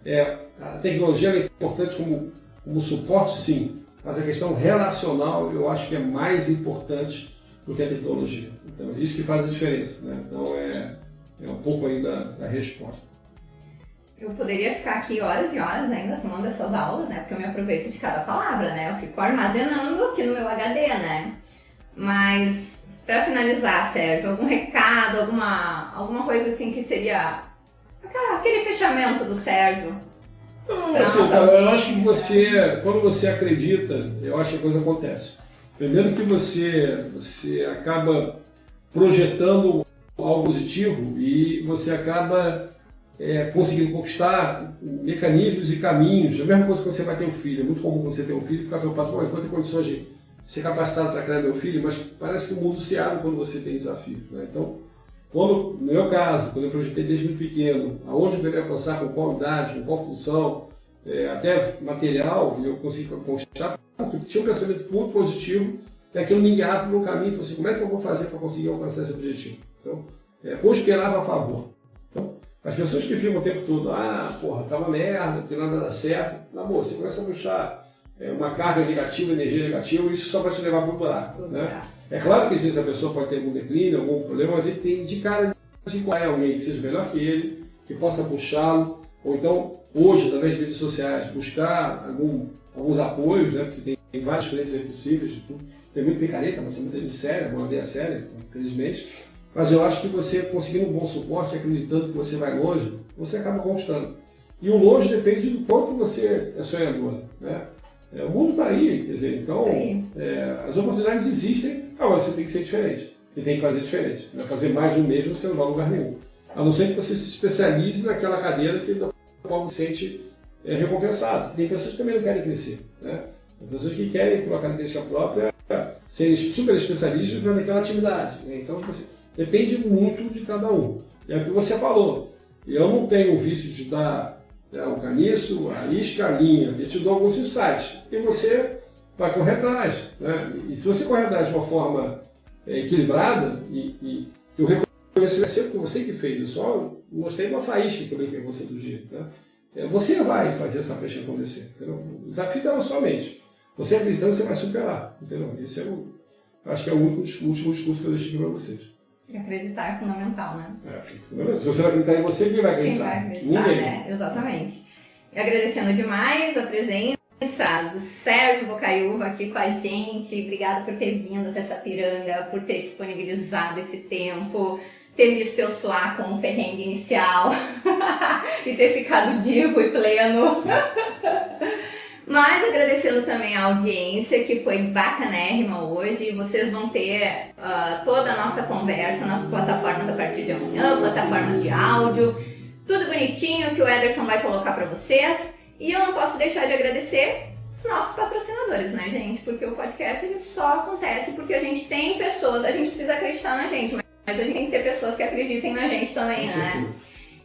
É, a tecnologia é importante como, como suporte, sim, mas a questão relacional eu acho que é mais importante do que a tecnologia. Então, é isso que faz a diferença. Né? Então, é, é um pouco aí da, da resposta. Eu poderia ficar aqui horas e horas ainda tomando essas aulas, né? Porque eu me aproveito de cada palavra, né? Eu fico armazenando aqui no meu HD, né? Mas, para finalizar, Sérgio, algum recado, alguma, alguma coisa assim que seria aquela, aquele fechamento do Sérgio não, assim, eu acho que você, quando você acredita, eu acho que a coisa acontece. Primeiro que você, você acaba projetando algo positivo e você acaba é, conseguindo conquistar mecanismos e caminhos. É a mesma coisa que você vai ter um filho. É muito comum você ter um filho e ficar preocupado, mas vou ter condições de ser capacitado para criar meu filho, mas parece que o mundo se abre quando você tem desafios. Né? Então, quando, no meu caso, quando eu projetei desde muito pequeno, aonde eu queria alcançar, com qual idade, com qual função, é, até material, eu consegui conquistar, porque tinha um pensamento muito positivo, e aquilo me guiava no caminho, falei assim, como é que eu vou fazer para conseguir alcançar esse objetivo? Então, é, a favor. As pessoas que ficam o tempo todo, ah, porra, tava merda, que nada dá certo, na boa, você começa a puxar é, uma carga negativa, energia negativa, isso só vai te levar para o buraco. Né? É claro que às vezes a pessoa pode ter algum declínio, algum problema, mas ele tem de cara de qual é alguém que seja melhor que ele, que possa puxá-lo, ou então, hoje, através de redes sociais, buscar algum, alguns apoios, né? Porque você tem várias frentes possíveis, tem muito picareta, mas tem muita gente séria, uma aldeia séria, infelizmente. Mas eu acho que você conseguindo um bom suporte, acreditando que você vai longe, você acaba conquistando. E o longe depende do quanto você é sonhador. Né? É, o mundo está aí, quer dizer, então é, as oportunidades existem, agora você tem que ser diferente. E tem que fazer diferente. Não fazer mais do mesmo, você não vai a lugar nenhum. A não ser que você se especialize naquela cadeira que da qual você sente é, recompensado. Tem pessoas que também não querem crescer. Né? Tem pessoas que querem, por uma característica própria, serem super especialistas naquela atividade. Né? Então, você, depende muito de cada um. é o que você falou. Eu não tenho o vício de dar né, o caniço, a isca, a linha. Eu te dou alguns insights. E você vai correr atrás. Né? E se você correr atrás de uma forma é, equilibrada, e, e eu reconheço vai ser você que fez, eu só mostrei uma faísca que eu brinquei com você do dia. Né? É, você vai fazer essa flecha acontecer. Entendeu? O desafio está na sua mente. Você acreditando, você vai superar. Entendeu? Esse é o, acho que é o último discurso que eu deixei para vocês. Acreditar é fundamental, né? É, se você não acreditar em você, quem vai acreditar? Quem vai acreditar, Ninguém. né? Exatamente. E agradecendo demais a presença do Sérgio Bocaiúva aqui com a gente. Obrigada por ter vindo até essa piranga, por ter disponibilizado esse tempo, ter visto eu suar com o perrengue inicial e ter ficado divo e pleno. Mas agradecendo também a audiência, que foi bacanérrima hoje. Vocês vão ter uh, toda a nossa conversa nas plataformas a partir de amanhã, plataformas de áudio, tudo bonitinho que o Ederson vai colocar para vocês. E eu não posso deixar de agradecer os nossos patrocinadores, né, gente? Porque o podcast ele só acontece porque a gente tem pessoas, a gente precisa acreditar na gente, mas a gente tem que ter pessoas que acreditem na gente também, né?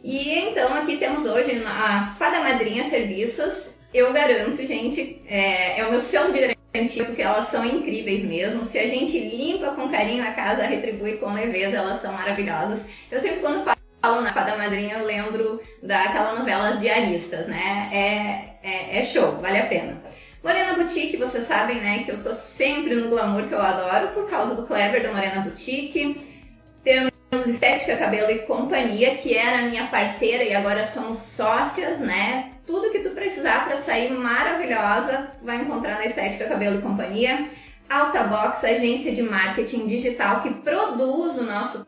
E então aqui temos hoje a Fada Madrinha Serviços eu garanto, gente, é, é o meu selo de garantia, porque elas são incríveis mesmo. Se a gente limpa com carinho a casa, retribui com leveza, elas são maravilhosas. Eu sempre quando falo na Fada Madrinha, eu lembro daquela novela As Diaristas, né? É, é, é show, vale a pena. Morena Boutique, vocês sabem, né, que eu tô sempre no glamour que eu adoro por causa do Clever da Morena Boutique. Temos Estética Cabelo e Companhia, que era minha parceira e agora somos sócias, né? Tudo que tu precisar para sair maravilhosa, vai encontrar na Estética Cabelo e Companhia. Alta Box, agência de marketing digital que produz o nosso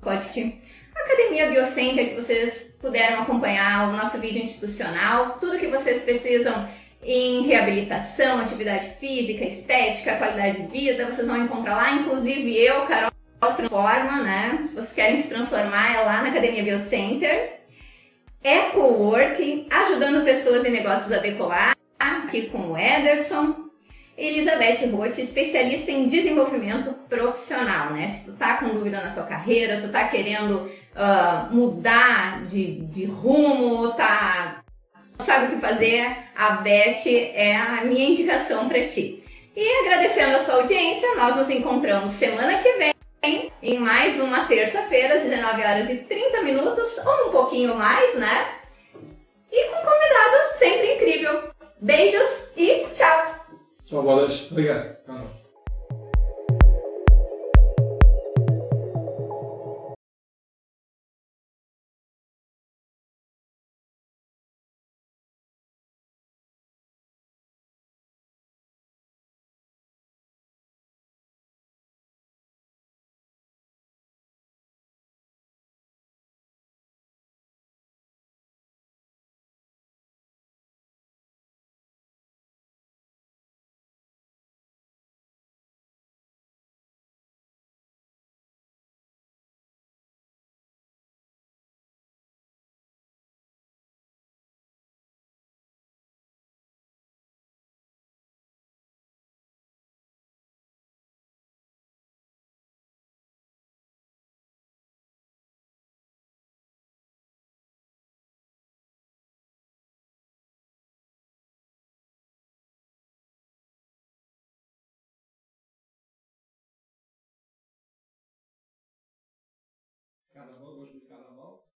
podcast. Academia Biocenter, que vocês puderam acompanhar o nosso vídeo institucional. Tudo que vocês precisam em reabilitação, atividade física, estética, qualidade de vida, vocês vão encontrar lá. Inclusive eu, Carol Transforma, né? Se vocês querem se transformar, é lá na Academia Biocenter é coworking, ajudando pessoas e negócios a decolar, aqui com o Ederson. Elizabeth Roth, especialista em desenvolvimento profissional, né? Se tu tá com dúvida na tua carreira, tu tá querendo uh, mudar de, de rumo, tá sabe o que fazer, a Beth é a minha indicação para ti. E agradecendo a sua audiência, nós nos encontramos semana que vem em mais uma terça-feira, às 19 horas e 30 minutos, ou um pouquinho mais, né? E com um convidado sempre incrível. Beijos e tchau! Tchau, bolas. Obrigado. Carnaval, gosto de carnaval.